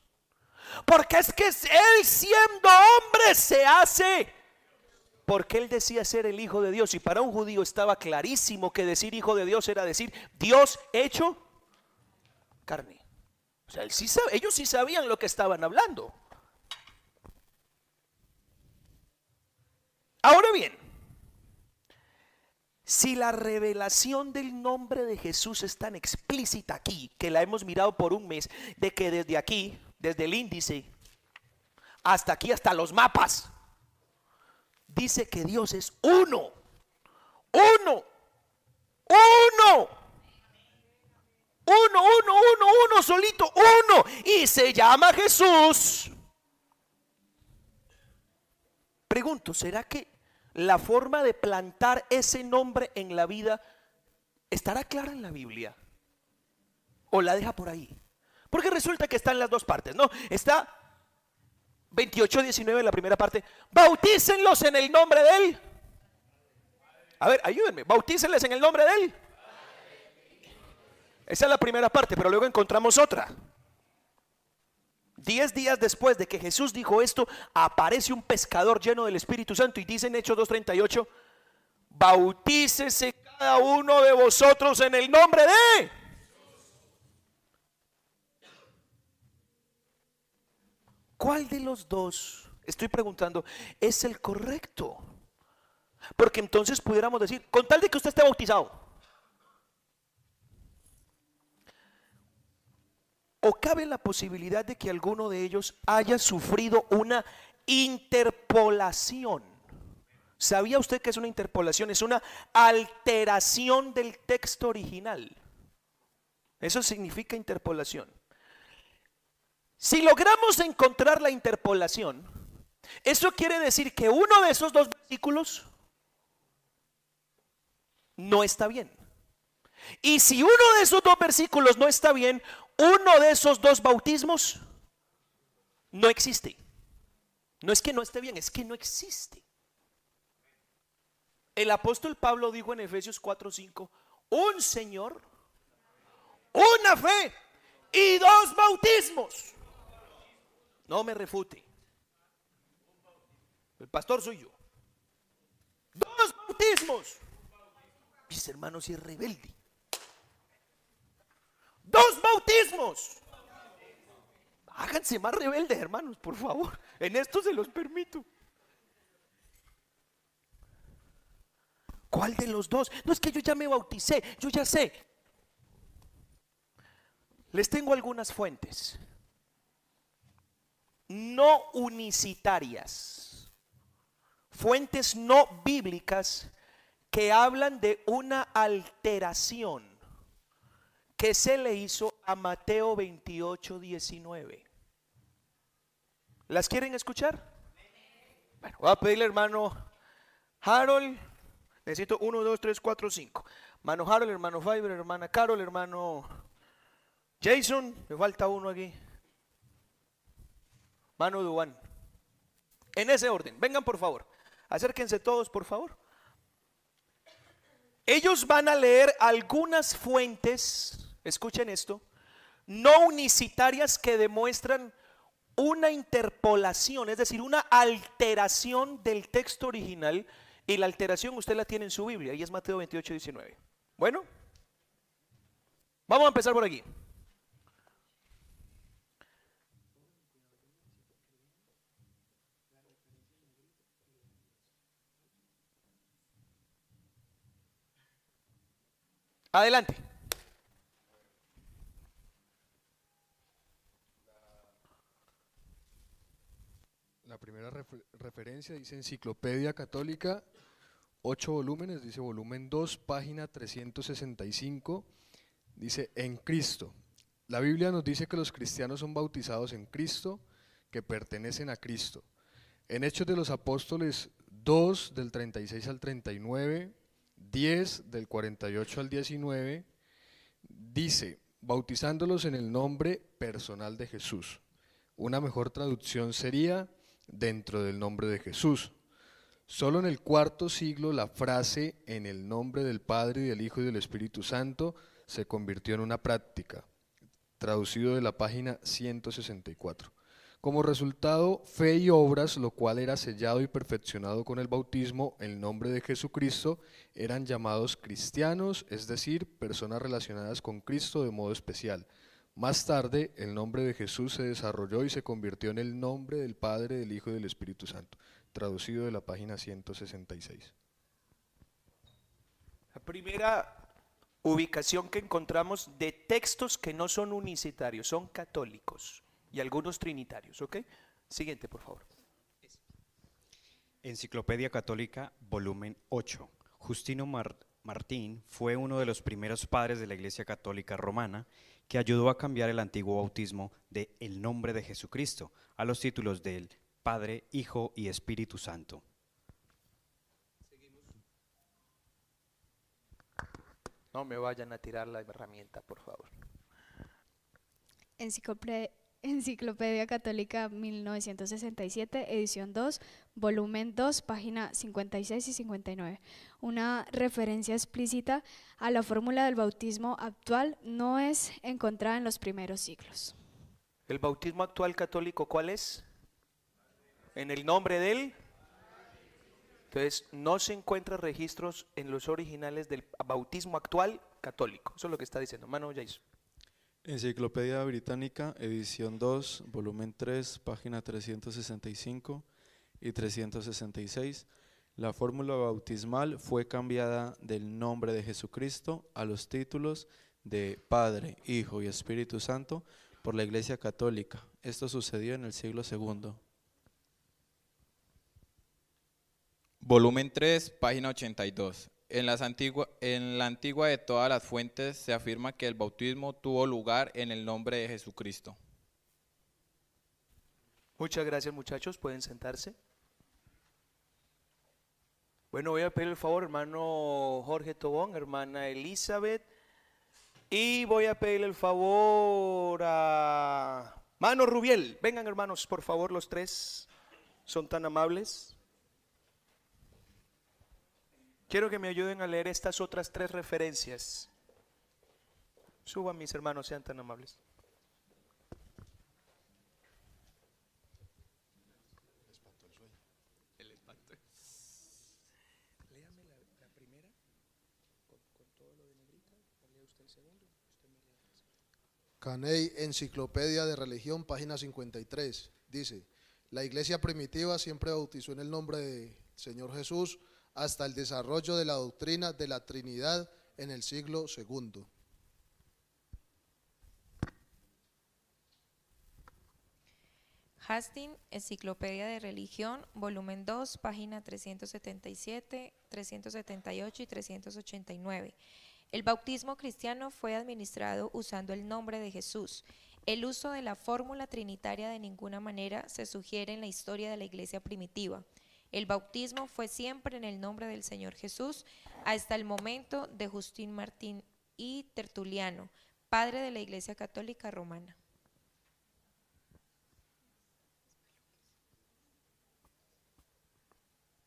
[SPEAKER 1] Porque es que Él siendo hombre se hace porque él decía ser el Hijo de Dios y para un judío estaba clarísimo que decir Hijo de Dios era decir Dios hecho carne. O sea, ellos sí sabían lo que estaban hablando. Ahora bien, si la revelación del nombre de Jesús es tan explícita aquí, que la hemos mirado por un mes, de que desde aquí, desde el índice hasta aquí, hasta los mapas. Dice que Dios es uno. Uno. Uno. Uno, uno, uno, uno, solito, uno. Y se llama Jesús. Pregunto, ¿será que la forma de plantar ese nombre en la vida estará clara en la Biblia? ¿O la deja por ahí? Porque resulta que está en las dos partes, ¿no? Está 28, 19 en la primera parte. Bautícenlos en el nombre de Él. A ver, ayúdenme. Bautícenles en el nombre de Él. Esa es la primera parte, pero luego encontramos otra. Diez días después de que Jesús dijo esto, aparece un pescador lleno del Espíritu Santo y dice en Hechos 2.38, bautícese cada uno de vosotros en el nombre de... ¿Cuál de los dos, estoy preguntando, es el correcto? Porque entonces pudiéramos decir, con tal de que usted esté bautizado, o cabe la posibilidad de que alguno de ellos haya sufrido una interpolación. ¿Sabía usted que es una interpolación? Es una alteración del texto original. Eso significa interpolación. Si logramos encontrar la interpolación, eso quiere decir que uno de esos dos versículos no está bien. Y si uno de esos dos versículos no está bien, uno de esos dos bautismos no existe. No es que no esté bien, es que no existe. El apóstol Pablo dijo en Efesios 4:5, un Señor, una fe y dos bautismos. No me refute. El pastor soy yo. Dos bautismos. Mis hermanos, y es rebelde. Dos bautismos. Háganse más rebeldes, hermanos, por favor. En esto se los permito. ¿Cuál de los dos? No es que yo ya me bauticé, yo ya sé. Les tengo algunas fuentes no unicitarias, fuentes no bíblicas que hablan de una alteración que se le hizo a Mateo 28, 19. ¿Las quieren escuchar? Bueno, voy a pedirle hermano Harold, necesito 1, 2, 3, 4, 5. Hermano Harold, hermano Fiber, hermana Carol, hermano Jason, me falta uno aquí. Mano Duan. En ese orden. Vengan por favor. Acérquense todos por favor. Ellos van a leer algunas fuentes, escuchen esto, no unicitarias que demuestran una interpolación, es decir, una alteración del texto original. Y la alteración usted la tiene en su Biblia, y es Mateo 28, 19. Bueno, vamos a empezar por aquí. Adelante.
[SPEAKER 2] Primera referencia dice Enciclopedia Católica, 8 volúmenes, dice volumen 2, página 365, dice en Cristo. La Biblia nos dice que los cristianos son bautizados en Cristo, que pertenecen a Cristo. En Hechos de los Apóstoles 2, del 36 al 39, 10 del 48 al 19 dice, bautizándolos en el nombre personal de Jesús. Una mejor traducción sería dentro del nombre de Jesús. Solo en el cuarto siglo la frase en el nombre del Padre y del Hijo y del Espíritu Santo se convirtió en una práctica, traducido de la página 164. Como resultado, fe y obras, lo cual era sellado y perfeccionado con el bautismo, el nombre de Jesucristo, eran llamados cristianos, es decir, personas relacionadas con Cristo de modo especial. Más tarde, el nombre de Jesús se desarrolló y se convirtió en el nombre del Padre, del Hijo y del Espíritu Santo, traducido de la página 166.
[SPEAKER 1] La primera ubicación que encontramos de textos que no son unicitarios, son católicos y algunos trinitarios, ¿ok? Siguiente, por favor.
[SPEAKER 3] Enciclopedia Católica, volumen 8. Justino Mar- Martín fue uno de los primeros padres de la Iglesia Católica Romana que ayudó a cambiar el antiguo bautismo de el nombre de Jesucristo a los títulos del Padre, Hijo y Espíritu Santo.
[SPEAKER 1] No me vayan a tirar la herramienta, por favor.
[SPEAKER 4] Enciclopre- Enciclopedia Católica 1967, edición 2, volumen 2, página 56 y 59. Una referencia explícita a la fórmula del bautismo actual no es encontrada en los primeros siglos.
[SPEAKER 1] ¿El bautismo actual católico cuál es? En el nombre de él. Entonces, no se encuentran registros en los originales del bautismo actual católico. Eso es lo que está diciendo. Mano, hizo.
[SPEAKER 5] Enciclopedia Británica, edición 2, volumen 3, página 365 y 366. La fórmula bautismal fue cambiada del nombre de Jesucristo a los títulos de Padre, Hijo y Espíritu Santo por la Iglesia Católica. Esto sucedió en el siglo II.
[SPEAKER 6] Volumen 3, página 82. En, las antigua- en la antigua de todas las fuentes se afirma que el bautismo tuvo lugar en el nombre de Jesucristo.
[SPEAKER 1] Muchas gracias, muchachos. Pueden sentarse. Bueno, voy a pedir el favor, hermano Jorge Tobón, hermana Elizabeth. Y voy a pedirle el favor a Mano Rubiel. Vengan, hermanos, por favor, los tres. Son tan amables. Quiero que me ayuden a leer estas otras tres referencias. Suban, mis hermanos, sean tan amables.
[SPEAKER 7] Caney, Enciclopedia de Religión, página 53. Dice, la iglesia primitiva siempre bautizó en el nombre de Señor Jesús hasta el desarrollo de la doctrina de la Trinidad en el siglo segundo.
[SPEAKER 8] Hastings, Enciclopedia de Religión, volumen 2, página 377, 378 y 389. El bautismo cristiano fue administrado usando el nombre de Jesús. El uso de la fórmula trinitaria de ninguna manera se sugiere en la historia de la iglesia primitiva. El bautismo fue siempre en el nombre del Señor Jesús hasta el momento de Justín Martín y Tertuliano, padre de la Iglesia Católica Romana.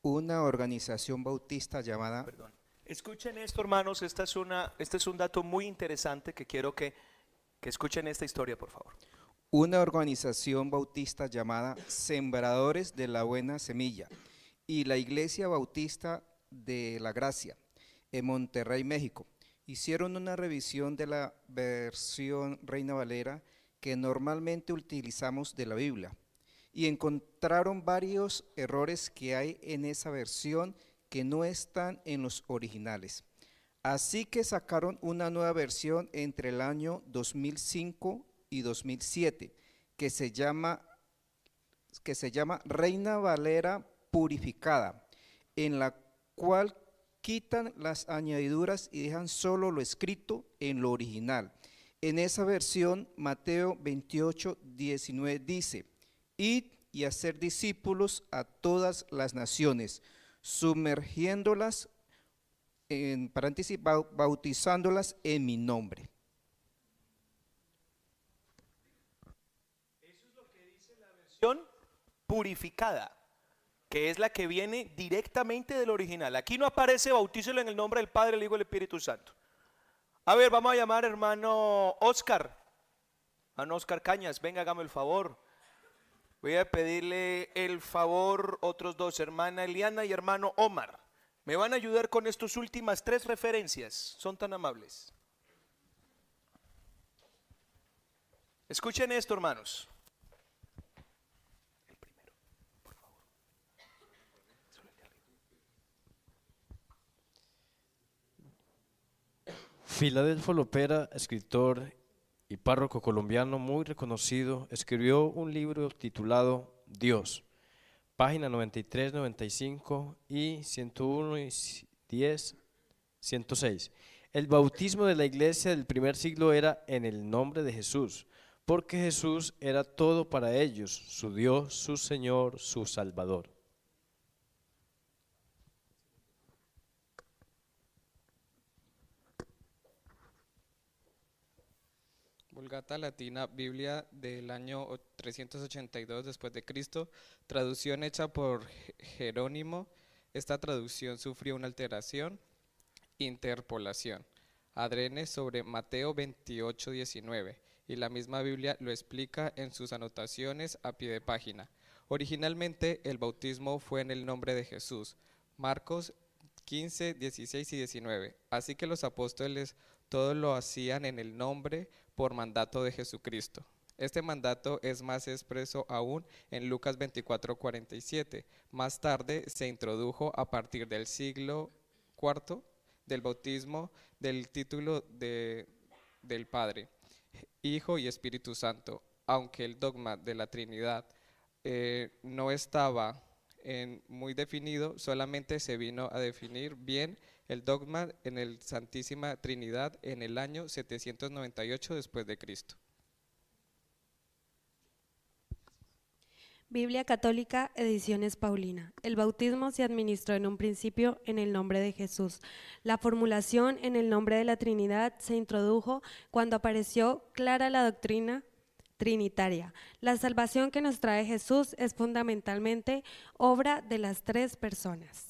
[SPEAKER 9] Una organización bautista llamada
[SPEAKER 1] Perdón. Escuchen esto, hermanos. Esta es una, este es un dato muy interesante que quiero que, que escuchen esta historia, por favor.
[SPEAKER 9] una organización bautista llamada Sembradores de la Buena Semilla y la Iglesia Bautista de la Gracia en Monterrey, México. Hicieron una revisión de la versión Reina Valera que normalmente utilizamos de la Biblia y encontraron varios errores que hay en esa versión que no están en los originales. Así que sacaron una nueva versión entre el año 2005 y 2007 que se llama que se llama Reina Valera purificada, en la cual quitan las añadiduras y dejan solo lo escrito en lo original. En esa versión, Mateo 28, 19 dice, Id y hacer discípulos a todas las naciones, sumergiéndolas, en paréntesis, bau- bautizándolas en mi nombre.
[SPEAKER 1] Versión purificada, que es la que viene directamente del original. Aquí no aparece bautícelo en el nombre del Padre, el Hijo y el Espíritu Santo. A ver, vamos a llamar hermano Oscar. Hermano Oscar Cañas, venga, hágame el favor. Voy a pedirle el favor otros dos, hermana Eliana y hermano Omar. Me van a ayudar con estas últimas tres referencias. Son tan amables. Escuchen esto, hermanos.
[SPEAKER 10] Filadelfo Lopera, escritor y párroco colombiano muy reconocido, escribió un libro titulado Dios. Página 93, 95 y 101 y 10, 106. El bautismo de la iglesia del primer siglo era en el nombre de Jesús, porque Jesús era todo para ellos, su Dios, su Señor, su Salvador.
[SPEAKER 11] Vulgata Latina, Biblia del año 382 después de Cristo, traducción hecha por Jerónimo. Esta traducción sufrió una alteración, interpolación, adrene sobre Mateo 28, 19, y la misma Biblia lo explica en sus anotaciones a pie de página. Originalmente el bautismo fue en el nombre de Jesús, Marcos 15, 16 y 19. Así que los apóstoles todos lo hacían en el nombre por mandato de Jesucristo. Este mandato es más expreso aún en Lucas 24, 47. Más tarde se introdujo a partir del siglo IV del bautismo del título de, del Padre, Hijo y Espíritu Santo, aunque el dogma de la Trinidad eh, no estaba muy definido, solamente se vino a definir bien el dogma en el Santísima Trinidad en el año 798 después de Cristo.
[SPEAKER 12] Biblia Católica, Ediciones Paulina. El bautismo se administró en un principio en el nombre de Jesús. La formulación en el nombre de la Trinidad se introdujo cuando apareció clara la doctrina trinitaria. La salvación que nos trae Jesús es fundamentalmente obra de las tres personas.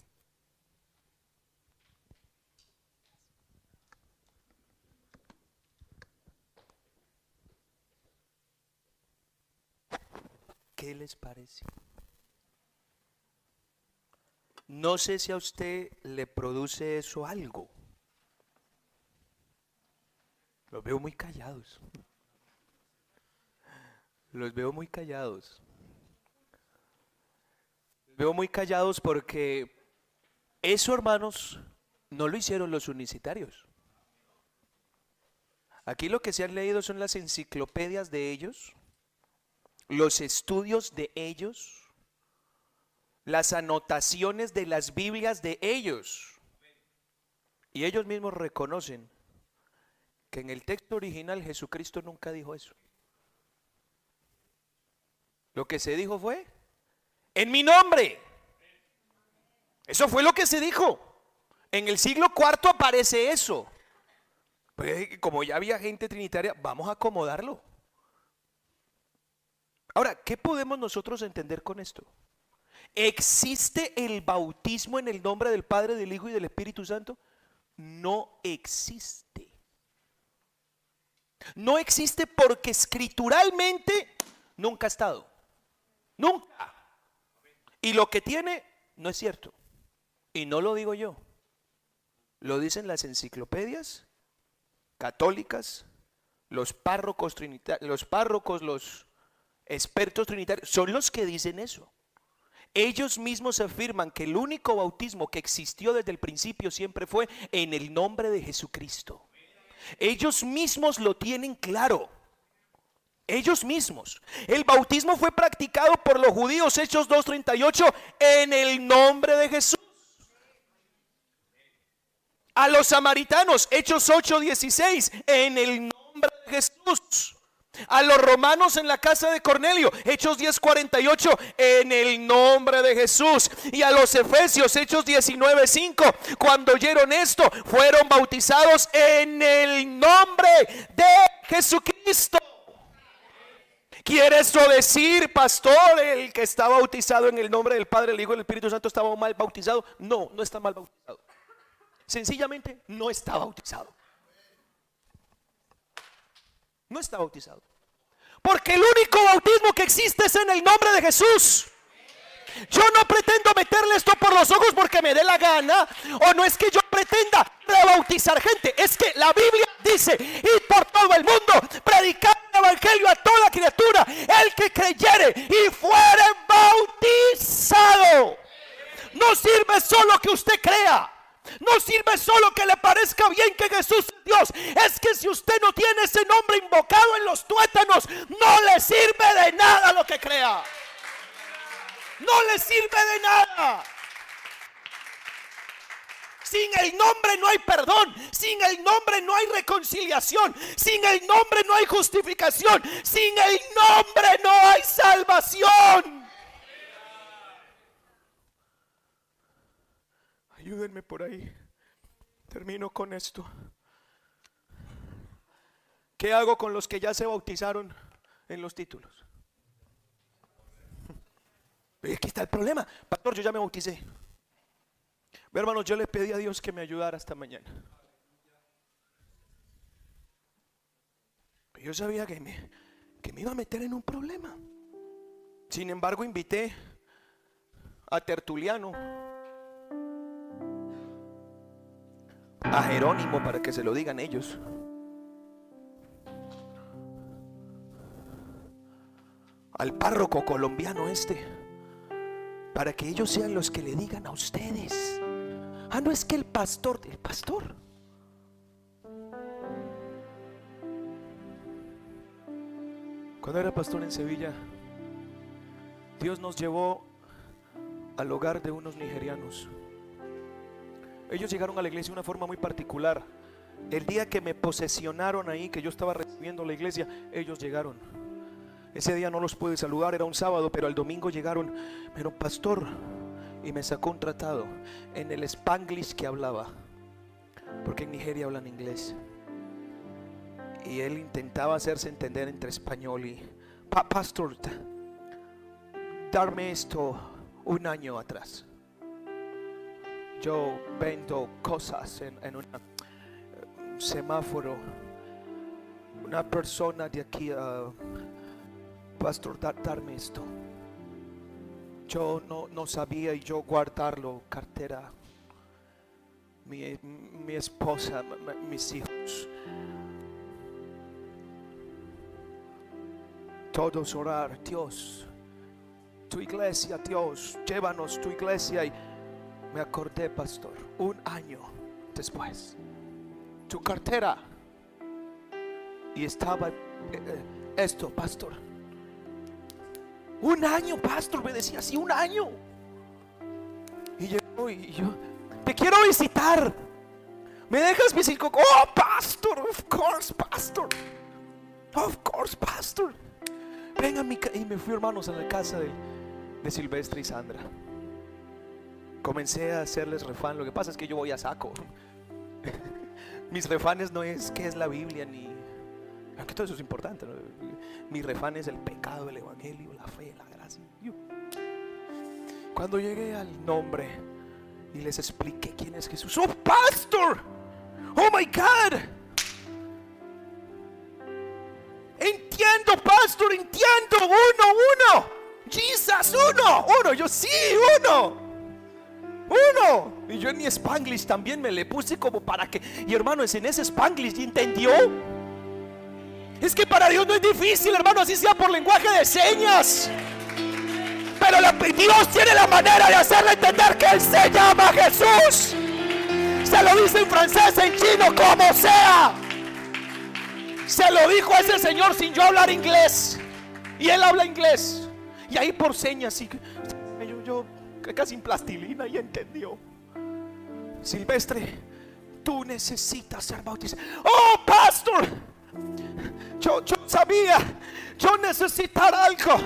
[SPEAKER 1] ¿Qué les parece? No sé si a usted le produce eso algo. Los veo muy callados. Los veo muy callados. Los veo muy callados porque eso, hermanos, no lo hicieron los unicitarios. Aquí lo que se han leído son las enciclopedias de ellos los estudios de ellos, las anotaciones de las Biblias de ellos. Y ellos mismos reconocen que en el texto original Jesucristo nunca dijo eso. Lo que se dijo fue, en mi nombre. Eso fue lo que se dijo. En el siglo IV aparece eso. Pero como ya había gente trinitaria, vamos a acomodarlo. Ahora, ¿qué podemos nosotros entender con esto? ¿Existe el bautismo en el nombre del Padre, del Hijo y del Espíritu Santo? No existe. No existe porque escrituralmente nunca ha estado. Nunca. Y lo que tiene no es cierto. Y no lo digo yo. Lo dicen las enciclopedias católicas, los párrocos, los párrocos, los expertos trinitarios, son los que dicen eso. Ellos mismos afirman que el único bautismo que existió desde el principio siempre fue en el nombre de Jesucristo. Ellos mismos lo tienen claro. Ellos mismos. El bautismo fue practicado por los judíos, Hechos 2.38, en el nombre de Jesús. A los samaritanos, Hechos 8.16, en el nombre de Jesús a los romanos en la casa de Cornelio, Hechos 10:48, en el nombre de Jesús. Y a los efesios, Hechos 19:5, cuando oyeron esto, fueron bautizados en el nombre de Jesucristo. ¿Quiere eso decir, pastor, el que está bautizado en el nombre del Padre, el Hijo y el Espíritu Santo estaba mal bautizado? No, no está mal bautizado. Sencillamente no está bautizado. No está bautizado. Porque el único bautismo que existe es en el nombre de Jesús. Yo no pretendo meterle esto por los ojos porque me dé la gana. O no es que yo pretenda rebautizar gente. Es que la Biblia dice, y por todo el mundo, predicar el Evangelio a toda criatura. El que creyere y fuere bautizado. No sirve solo que usted crea. No sirve solo que le parezca bien que Jesús es Dios. Es que si usted no tiene ese nombre invocado en los tuétanos, no le sirve de nada lo que crea. no le sirve de nada. Sin el nombre no hay perdón. Sin el nombre no hay reconciliación. Sin el nombre no hay justificación. Sin el nombre no hay salvación. Ayúdenme por ahí. Termino con esto. ¿Qué hago con los que ya se bautizaron en los títulos? Aquí está el problema. Pastor, yo ya me bauticé. Hermanos, yo le pedí a Dios que me ayudara esta mañana. Yo sabía que me, que me iba a meter en un problema. Sin embargo, invité a Tertuliano, a Jerónimo, para que se lo digan ellos. Al párroco colombiano este, para que ellos sean los que le digan a ustedes. Ah, no es que el pastor, el pastor. Cuando era pastor en Sevilla, Dios nos llevó al hogar de unos nigerianos. Ellos llegaron a la iglesia de una forma muy particular. El día que me posesionaron ahí, que yo estaba recibiendo la iglesia, ellos llegaron. Ese día no los pude saludar, era un sábado, pero el domingo llegaron. Pero pastor, y me sacó un tratado en el spanglish que hablaba, porque en Nigeria hablan inglés. Y él intentaba hacerse entender entre español y, pastor, darme esto un año atrás. Yo vendo cosas en, un semáforo. Una persona de aquí, uh, pastor, darme esto. Yo no, sabía y yo guardarlo, cartera. Mi, mi esposa, mis hijos. Todos orar, Dios. Tu iglesia, Dios, llévanos tu iglesia. Y me acordé, pastor, un año después. Tu cartera. Y estaba eh, eh, esto, pastor un año, pastor, me decía así, un año. Y yo, y yo, te quiero visitar. ¿Me dejas visitar? Oh, pastor, of course, pastor. Of course, pastor. Venga, mi y me fui, hermanos, a la casa de, de Silvestre y Sandra. Comencé a hacerles refán. Lo que pasa es que yo voy a saco. Mis refanes no es qué es la Biblia ni. Aunque todo eso es importante. Mi refán es el pecado, el evangelio, la fe, la gracia. Cuando llegué al nombre y les expliqué quién es Jesús, oh pastor, oh my God. Entiendo, pastor, entiendo. Uno, uno. Jesus, uno, uno. Yo sí, uno. Uno. Y yo en mi Spanglish también me le puse como para que. Y hermano, es en ese Spanglish, ¿entendió? Es que para Dios no es difícil, hermano, así sea por lenguaje de señas. Pero Dios tiene la manera de hacerle entender que Él se llama Jesús. Se lo dice en francés, en chino, como sea. Se lo dijo a ese señor sin yo hablar inglés. Y él habla inglés. Y ahí por señas, y yo, yo casi en plastilina y entendió. Silvestre, tú necesitas ser bautizado. Oh, pastor. Yo, yo sabía, yo necesitar algo.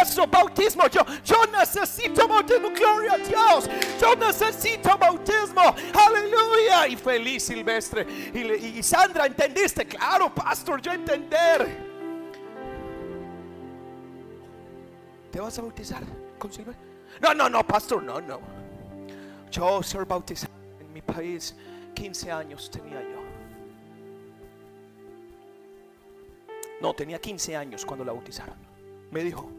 [SPEAKER 1] Eso, bautismo. Yo, yo necesito bautismo. Gloria a Dios. Yo necesito bautismo. Aleluya. Y feliz Silvestre. Y, y Sandra, ¿entendiste? Claro, pastor, yo entender. ¿Te vas a bautizar con Silvestre? No, no, no, pastor, no, no. Yo ser bautizado en mi país, 15 años tenía yo. No, tenía 15 años cuando la bautizaron. Me dijo.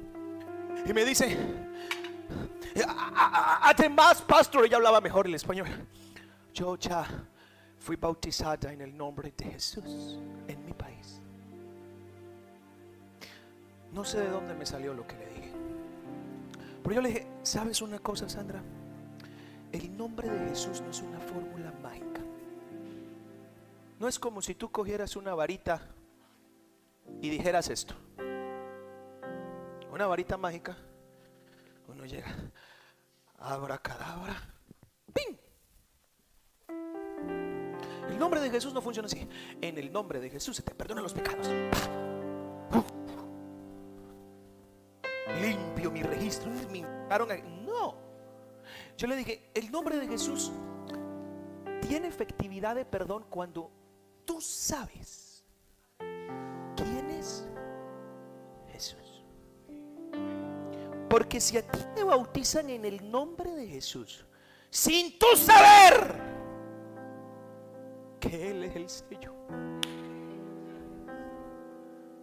[SPEAKER 1] Y me dice, además, pastor, ella hablaba mejor el español. Yo ya fui bautizada en el nombre de Jesús en mi país. No sé de dónde me salió lo que le dije. Pero yo le dije, ¿sabes una cosa, Sandra? El nombre de Jesús no es una fórmula mágica. No es como si tú cogieras una varita y dijeras esto, una varita mágica, Uno llega, abra cadabra, ¡ping! El nombre de Jesús no funciona así. En el nombre de Jesús se te perdonan los pecados. Mi registro. Me invitaron No. Yo le dije, el nombre de Jesús tiene efectividad de perdón cuando tú sabes quién es Jesús. Porque si a ti te bautizan en el nombre de Jesús, sin tú saber que Él es el sello,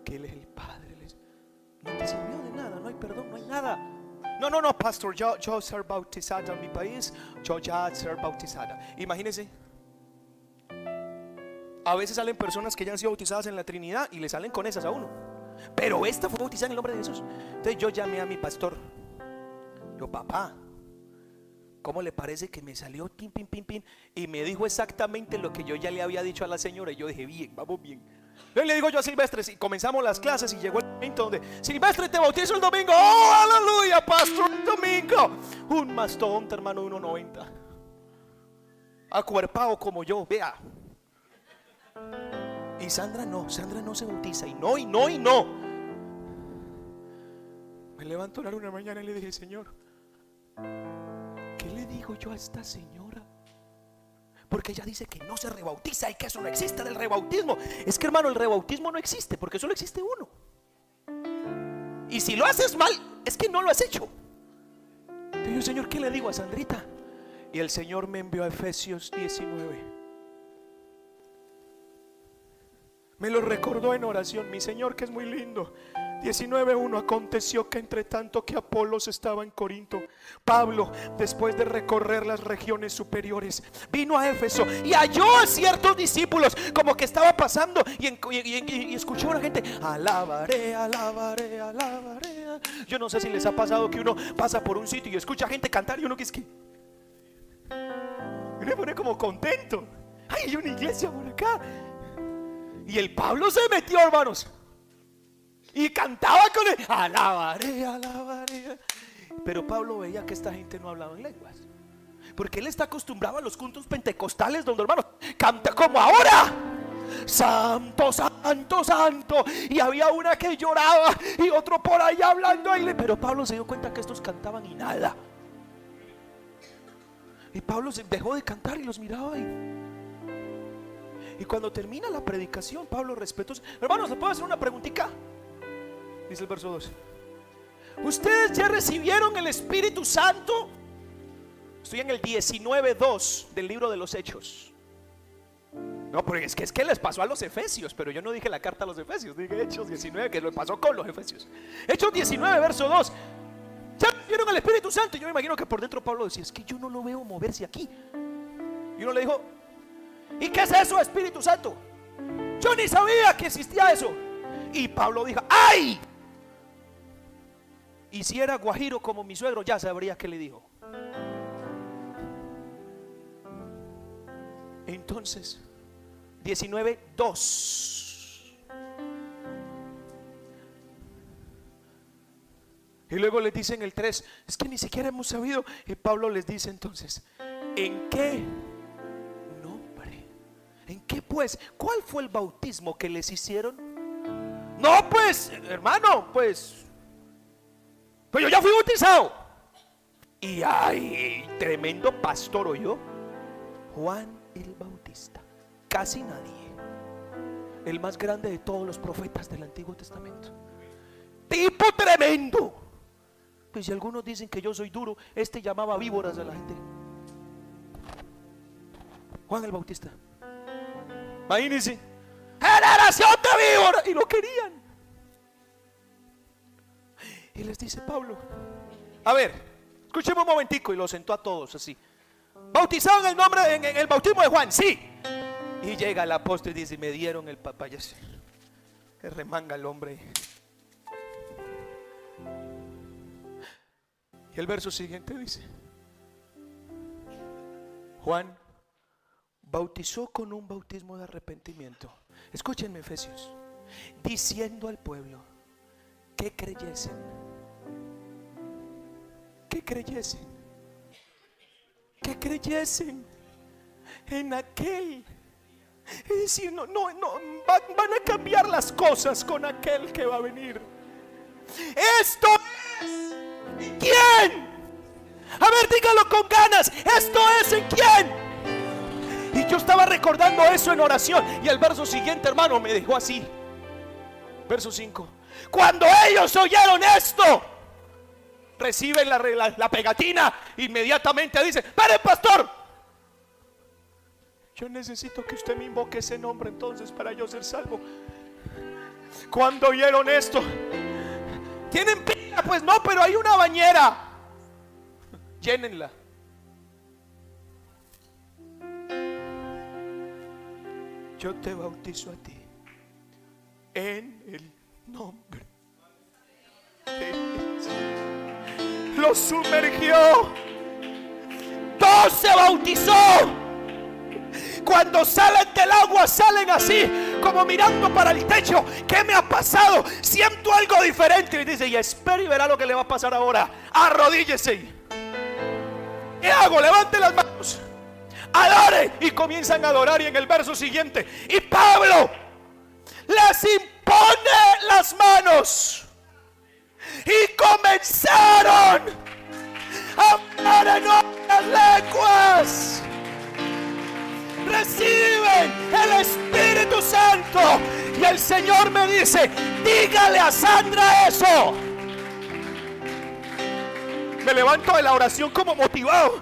[SPEAKER 1] que Él es el Padre, no te sirvió de perdón, no hay nada. No, no, no, pastor, yo, yo ser bautizada en mi país, yo ya ser bautizada. Imagínense, a veces salen personas que ya han sido bautizadas en la Trinidad y le salen con esas a uno. Pero esta fue bautizada en el nombre de Jesús. Entonces yo llamé a mi pastor. Yo, papá, ¿cómo le parece que me salió pin, pin, pin? Y me dijo exactamente lo que yo ya le había dicho a la señora. Y yo dije, bien, vamos bien. Le digo yo a Silvestre, y comenzamos las clases y llegó el momento donde, Silvestre, te bautizo el domingo. ¡Oh, aleluya, pastor, el domingo! Un mastodonte, hermano, de 1.90. Acuerpado como yo, vea. Y Sandra no, Sandra no se bautiza. Y no, y no, y no. Me levanto a orar una mañana y le dije, Señor, ¿qué le digo yo a esta señora? Porque ella dice que no se rebautiza y que eso no existe del rebautismo. Es que hermano, el rebautismo no existe porque solo existe uno. Y si lo haces mal, es que no lo has hecho. Entonces yo, Señor, ¿qué le digo a Sandrita? Y el Señor me envió a Efesios 19. Me lo recordó en oración, mi Señor, que es muy lindo. 19.1 Aconteció que entre tanto que Apolos estaba en Corinto, Pablo, después de recorrer las regiones superiores, vino a Éfeso y halló a ciertos discípulos, como que estaba pasando y, escuchó a la gente, alabaré, alabaré, alabaré. Yo no sé si les ha pasado que uno pasa por un sitio y escucha a gente cantar y uno que es que... Uno pone como contento. Ay, hay una iglesia por acá. Y el Pablo se metió, hermanos. Y cantaba con él. Alabaré, alabaré. Pero Pablo veía que esta gente no hablaba en lenguas. Porque él está acostumbrado a los cultos pentecostales donde, hermanos, canta como ahora. Santo, santo, santo. Y había una que lloraba y otro por ahí hablando. Pero Pablo se dio cuenta que estos cantaban y nada. Y Pablo se dejó de cantar y los miraba ahí. Y cuando termina la predicación, Pablo respetuoso. Hermanos, ¿le puedo hacer una preguntita? Dice el verso 2. ¿Ustedes ya recibieron el Espíritu Santo? Estoy en el 19.2 del libro de los Hechos. No, porque es que, es que les pasó a los Efesios, pero yo no dije la carta a los Efesios, dije Hechos 19, que lo pasó con los Efesios. Hechos 19, verso 2. ¿Ya recibieron el Espíritu Santo? Yo me imagino que por dentro Pablo decía, es que yo no lo veo moverse aquí. Y uno le dijo, ¿y qué es eso, Espíritu Santo? Yo ni sabía que existía eso. Y Pablo dijo, ¡ay! Y si era guajiro como mi suegro, ya sabría qué le dijo. Entonces, 19, 2. Y luego les dicen el 3, es que ni siquiera hemos sabido. Y Pablo les dice entonces, ¿en qué nombre? ¿En qué pues? ¿Cuál fue el bautismo que les hicieron? No, pues, hermano, pues, pues yo ya fui bautizado. Y ay, tremendo pastor oyó. Juan el Bautista. Casi nadie. El más grande de todos los profetas del Antiguo Testamento. Tipo tremendo. Pues si algunos dicen que yo soy duro, este llamaba víboras a la gente. Juan el Bautista. Imagínense. Generación de víboras. Y lo querían. Y les dice Pablo. A ver, escuchemos un momentico. Y lo sentó a todos así. Bautizado en el nombre, en, el bautismo de Juan, sí. Y llega el apóstol y dice, me dieron el papaya. Que remanga el hombre. Y el verso siguiente dice, Juan bautizó con un bautismo de arrepentimiento. Escúchenme, Efesios, diciendo al pueblo que creyesen que creyesen, que creyesen en aquel. Es decir, no, no, no, van, van a cambiar las cosas con aquel que va a venir. Esto es ¿en quién. A ver, dígalo con ganas. Esto es en quién. Y yo estaba recordando eso en oración. Y el verso siguiente, hermano, me dejó así. Verso 5. Cuando ellos oyeron esto, reciben la, pegatina, inmediatamente dice, ¡Pare, pastor! Yo necesito que usted me invoque ese nombre entonces para yo ser salvo. Cuando oyeron esto, ¿tienen pila? Pues no, pero hay una bañera. Llénenla. Yo te bautizo a ti en el nombre. Lo sumergió. Todo se bautizó. Cuando salen del agua salen así, como mirando para el techo. ¿Qué me ha pasado? Siento algo diferente. Y dice, y espera y verá lo que le va a pasar ahora. Arrodíllese. ¿Qué hago? Levante las manos. Adore. Y comienzan a adorar. Y en el verso siguiente. Y Pablo les impone las manos. Y comenzaron a hablar en otras lenguas. Reciben el Espíritu Santo. Y el Señor me dice, dígale a Sandra eso. Me levanto de la oración como motivado.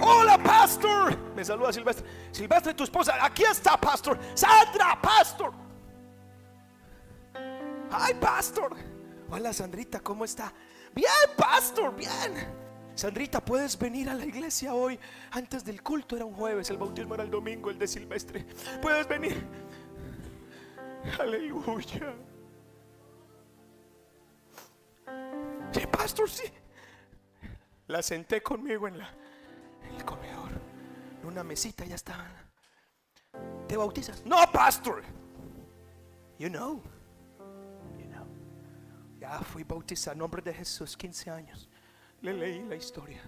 [SPEAKER 1] Hola, pastor. Me saluda Silvestre. Silvestre, tu esposa. Aquí está, pastor. Sandra, pastor. Ay, pastor. Hola, Sandrita, ¿cómo está? Bien, pastor, bien. Sandrita, ¿puedes venir a la iglesia hoy? Antes del culto era un jueves, el bautismo era el domingo, el de Silvestre. ¿Puedes venir? Aleluya. Sí, pastor, sí. La senté conmigo en, la, en el comedor. Una mesita ya estaban. ¿Te bautizas? No, pastor. You know. You know. Ya fui bautizado en nombre de Jesús, 15 años. Le leí la historia.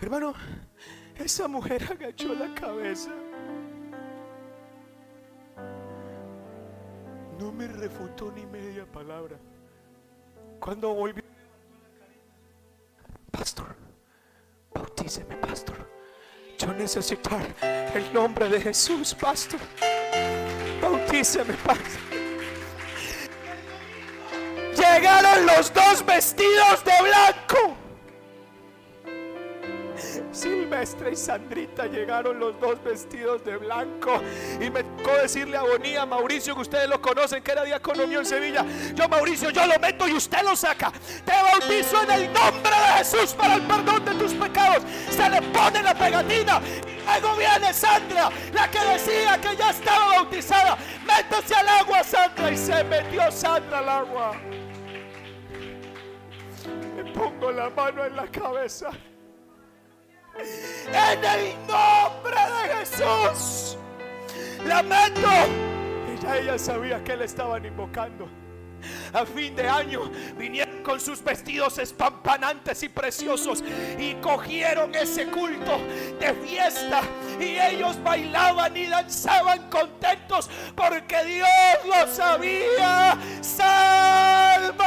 [SPEAKER 1] Hermano, esa mujer agachó la cabeza. No me refutó ni media palabra. Cuando volvió, bautíceme, pastor. Yo necesito el nombre de Jesús, pastor. Bautíceme, pastor. Llegaron los dos vestidos de blanco. Silvestre y Sandrita llegaron los dos vestidos de blanco y me tocó decirle a Bonía, Mauricio, que ustedes lo conocen, que era diácono mío en Sevilla. Yo, Mauricio, yo lo meto y usted lo saca. Te bautizo en el nombre de Jesús para el perdón de tus pecados. Se le pone la pegatina luego viene Sandra, la que decía que ya estaba bautizada. Métase al agua, Sandra, y se metió Sandra al agua. Le pongo la mano en la cabeza. En el nombre de Jesús. Lamento. Ella, ella sabía que le estaban invocando. A fin de año vinieron con sus vestidos espampanantes y preciosos y cogieron ese culto de fiesta y ellos bailaban y danzaban contentos porque Dios los había salvado.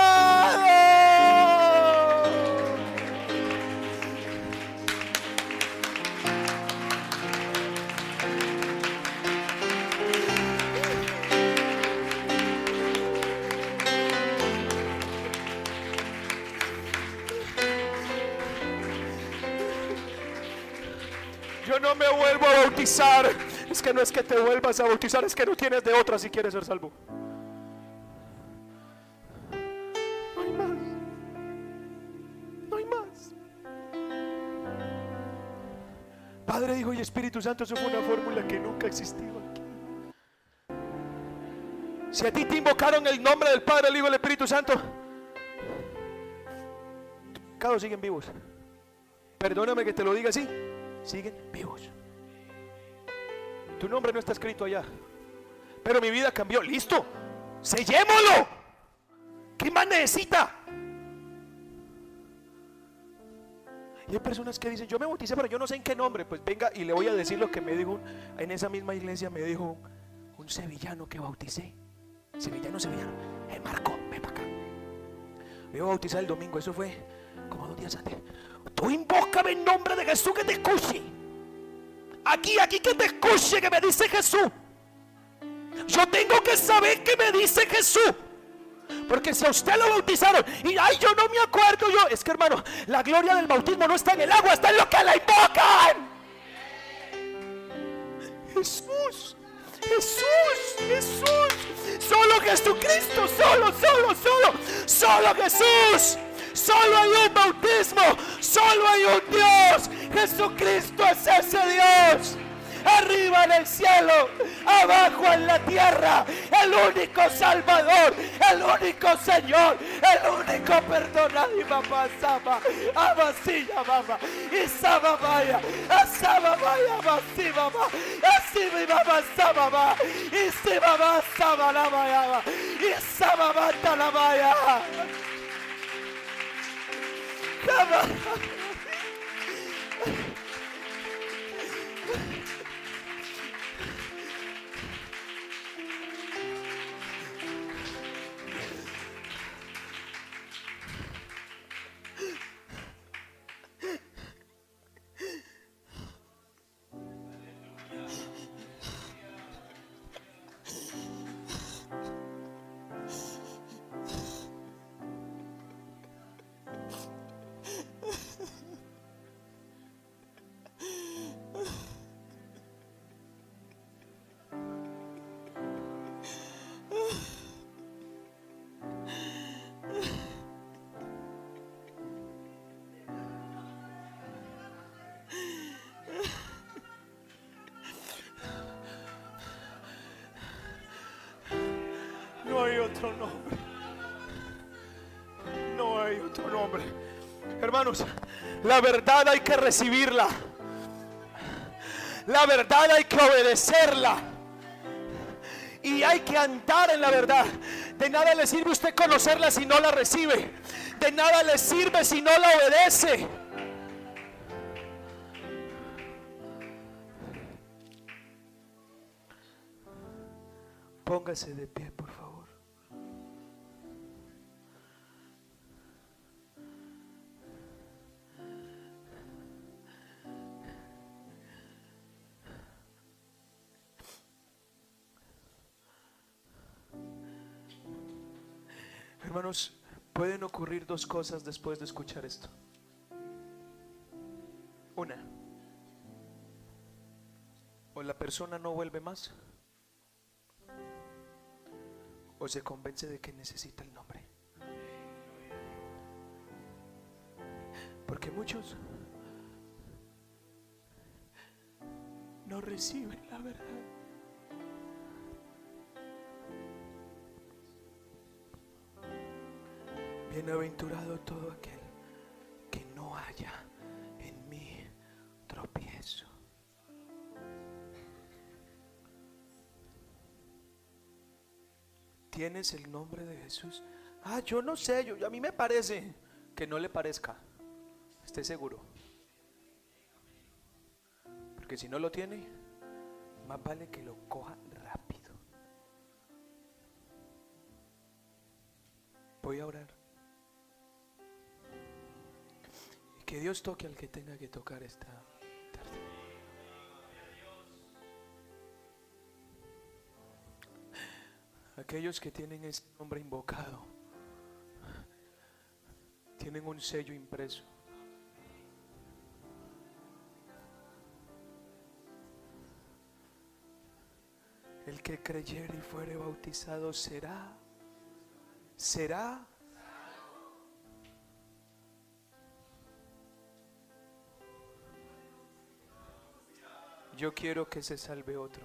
[SPEAKER 1] No me vuelvo a bautizar. Es que no es que te vuelvas a bautizar, es que no tienes de otra si quieres ser salvo. No hay más. No hay más. Padre, Hijo y Espíritu Santo, eso fue una fórmula que nunca ha existido aquí. Si a ti te invocaron el nombre del Padre, el Hijo y el Espíritu Santo, pecados siguen vivos. Perdóname que te lo diga así siguen vivos. Tu nombre no está escrito allá. Pero mi vida cambió. Listo. Sellémoslo. ¿Qué más necesita? Y hay personas que dicen, yo me bauticé, pero yo no sé en qué nombre. Pues venga y le voy a decir lo que me dijo. En esa misma iglesia me dijo un sevillano que bauticé. Sevillano, sevillano. El Marco, ven para acá. Me iba a bautizar el domingo. Eso fue como dos días antes. Tú invócame en nombre de Jesús que te escuche. Aquí, aquí que te escuche que me dice Jesús. Yo tengo que saber que me dice Jesús. Porque si a usted lo bautizaron y ay, yo no me acuerdo yo, es que hermano, la gloria del bautismo no está en el agua, está en lo que la invocan. Jesús, Jesús, Jesús, solo Jesucristo, solo, solo, solo, solo Jesús. Solo hay un bautismo, solo hay un Dios. Jesucristo es ese Dios. Arriba en el cielo, abajo en la tierra, el único Salvador, el único Señor, el único perdonado. Y mamá sama, amasilla mamá, y sama vaya, asama vaya, amasi mamá, así mi mamá sama va, y si mamá sama la y sama mata la. Cavalo! La verdad hay que recibirla. La verdad hay que obedecerla. Y hay que andar en la verdad. De nada le sirve usted conocerla si no la recibe. De nada le sirve si no la obedece. Póngase de pie, por favor. Pueden ocurrir dos cosas después de escuchar esto. Una, o la persona no vuelve más, o se convence de que necesita el nombre. Porque muchos no reciben la verdad. Bienaventurado todo aquel que no haya en mí tropiezo. ¿Tienes el nombre de Jesús? Ah, yo no sé, yo, a mí me parece que no le parezca. Esté seguro. Porque si no lo tiene, más vale que lo coja rápido. Voy a orar. Que Dios toque al que tenga que tocar esta tarde. Aquellos que tienen este nombre invocado, tienen un sello impreso. El que creyere y fuere bautizado será, será. Yo quiero que se salve otro.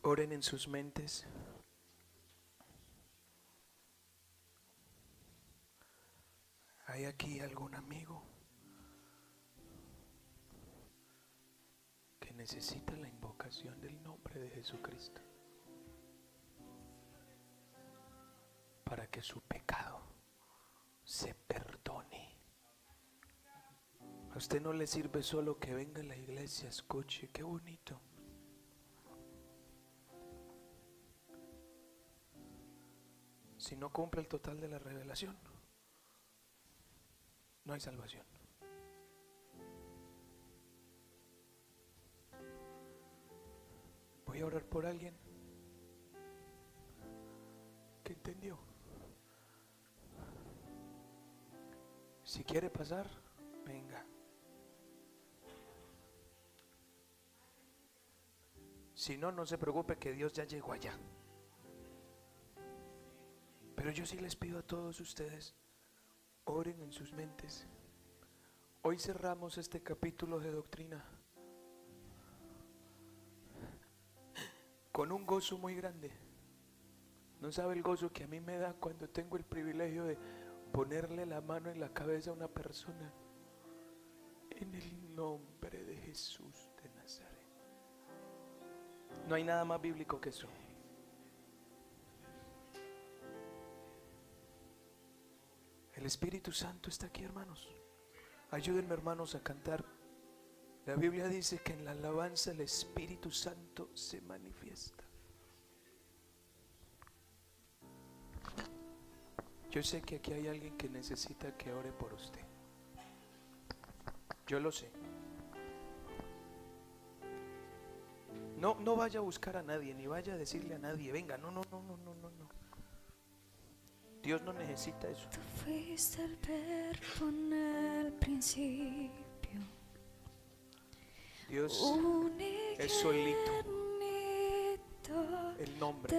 [SPEAKER 1] Oren en sus mentes. ¿Hay aquí algún amigo que necesita la invocación del nombre de Jesucristo para que su pecado se perdone. A usted no le sirve solo que venga a la iglesia, escuche, qué bonito. Si no cumple el total de la revelación, no hay salvación. Voy a orar por alguien que entendió. Si quiere pasar, venga. Si no, no se preocupe que Dios ya llegó allá. Pero yo sí les pido a todos ustedes, oren en sus mentes. Hoy cerramos este capítulo de doctrina con un gozo muy grande. No sabe el gozo que a mí me da cuando tengo el privilegio de ponerle la mano en la cabeza a una persona en el nombre de Jesús de Nazaret. No hay nada más bíblico que eso. El Espíritu Santo está aquí, hermanos. Ayúdenme, hermanos, a cantar. La Biblia dice que en la alabanza el Espíritu Santo se manifiesta. Yo sé que aquí hay alguien que necesita que ore por usted. Yo lo sé. No, no vaya a buscar a nadie, ni vaya a decirle a nadie, venga, no, no, no, no, no, no, no. Dios no necesita eso.
[SPEAKER 13] Tú fuiste el verbo en el principio.
[SPEAKER 1] Dios es solito. El nombre.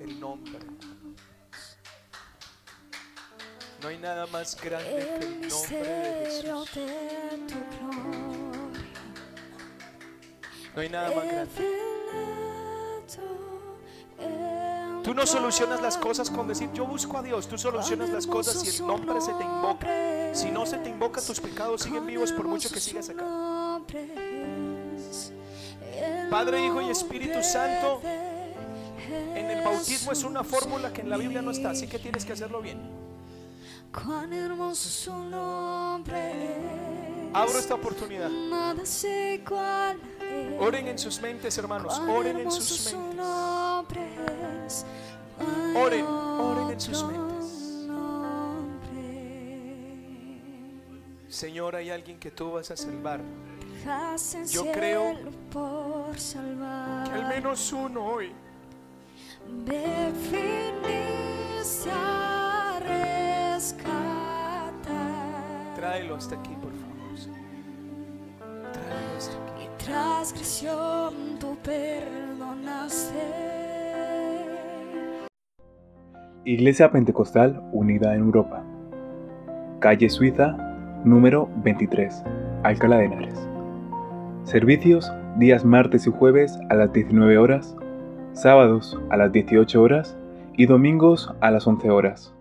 [SPEAKER 1] El nombre. No hay nada más grande que el nombre de Jesús. No hay nada más grande. Tú no solucionas las cosas con decir yo busco a Dios, tú solucionas las cosas si el nombre se te invoca. Si no se te invoca, tus pecados siguen vivos por mucho que sigas acá. Padre, Hijo y Espíritu Santo, en el bautismo es una fórmula que en la Biblia no está, así que tienes que hacerlo bien.
[SPEAKER 13] Cuán hermoso su nombre.
[SPEAKER 1] Abro esta oportunidad.
[SPEAKER 13] Nada.
[SPEAKER 1] Oren en sus mentes, hermanos. Oren en sus
[SPEAKER 13] su
[SPEAKER 1] mentes. Oren, oren en sus mentes. Señor, hay alguien que tú vas a salvar. Yo creo. Que al menos uno hoy.
[SPEAKER 13] Me
[SPEAKER 1] Tráelo hasta aquí, por favor. Señor. Tráelo hasta aquí.
[SPEAKER 13] Y transgresión tú perdonaste.
[SPEAKER 14] Iglesia Pentecostal Unida en Europa. Calle Suiza, número 23, Alcalá de Henares. Servicios días martes y jueves a las 19 horas, sábados a las 18 horas y domingos a las 11 horas.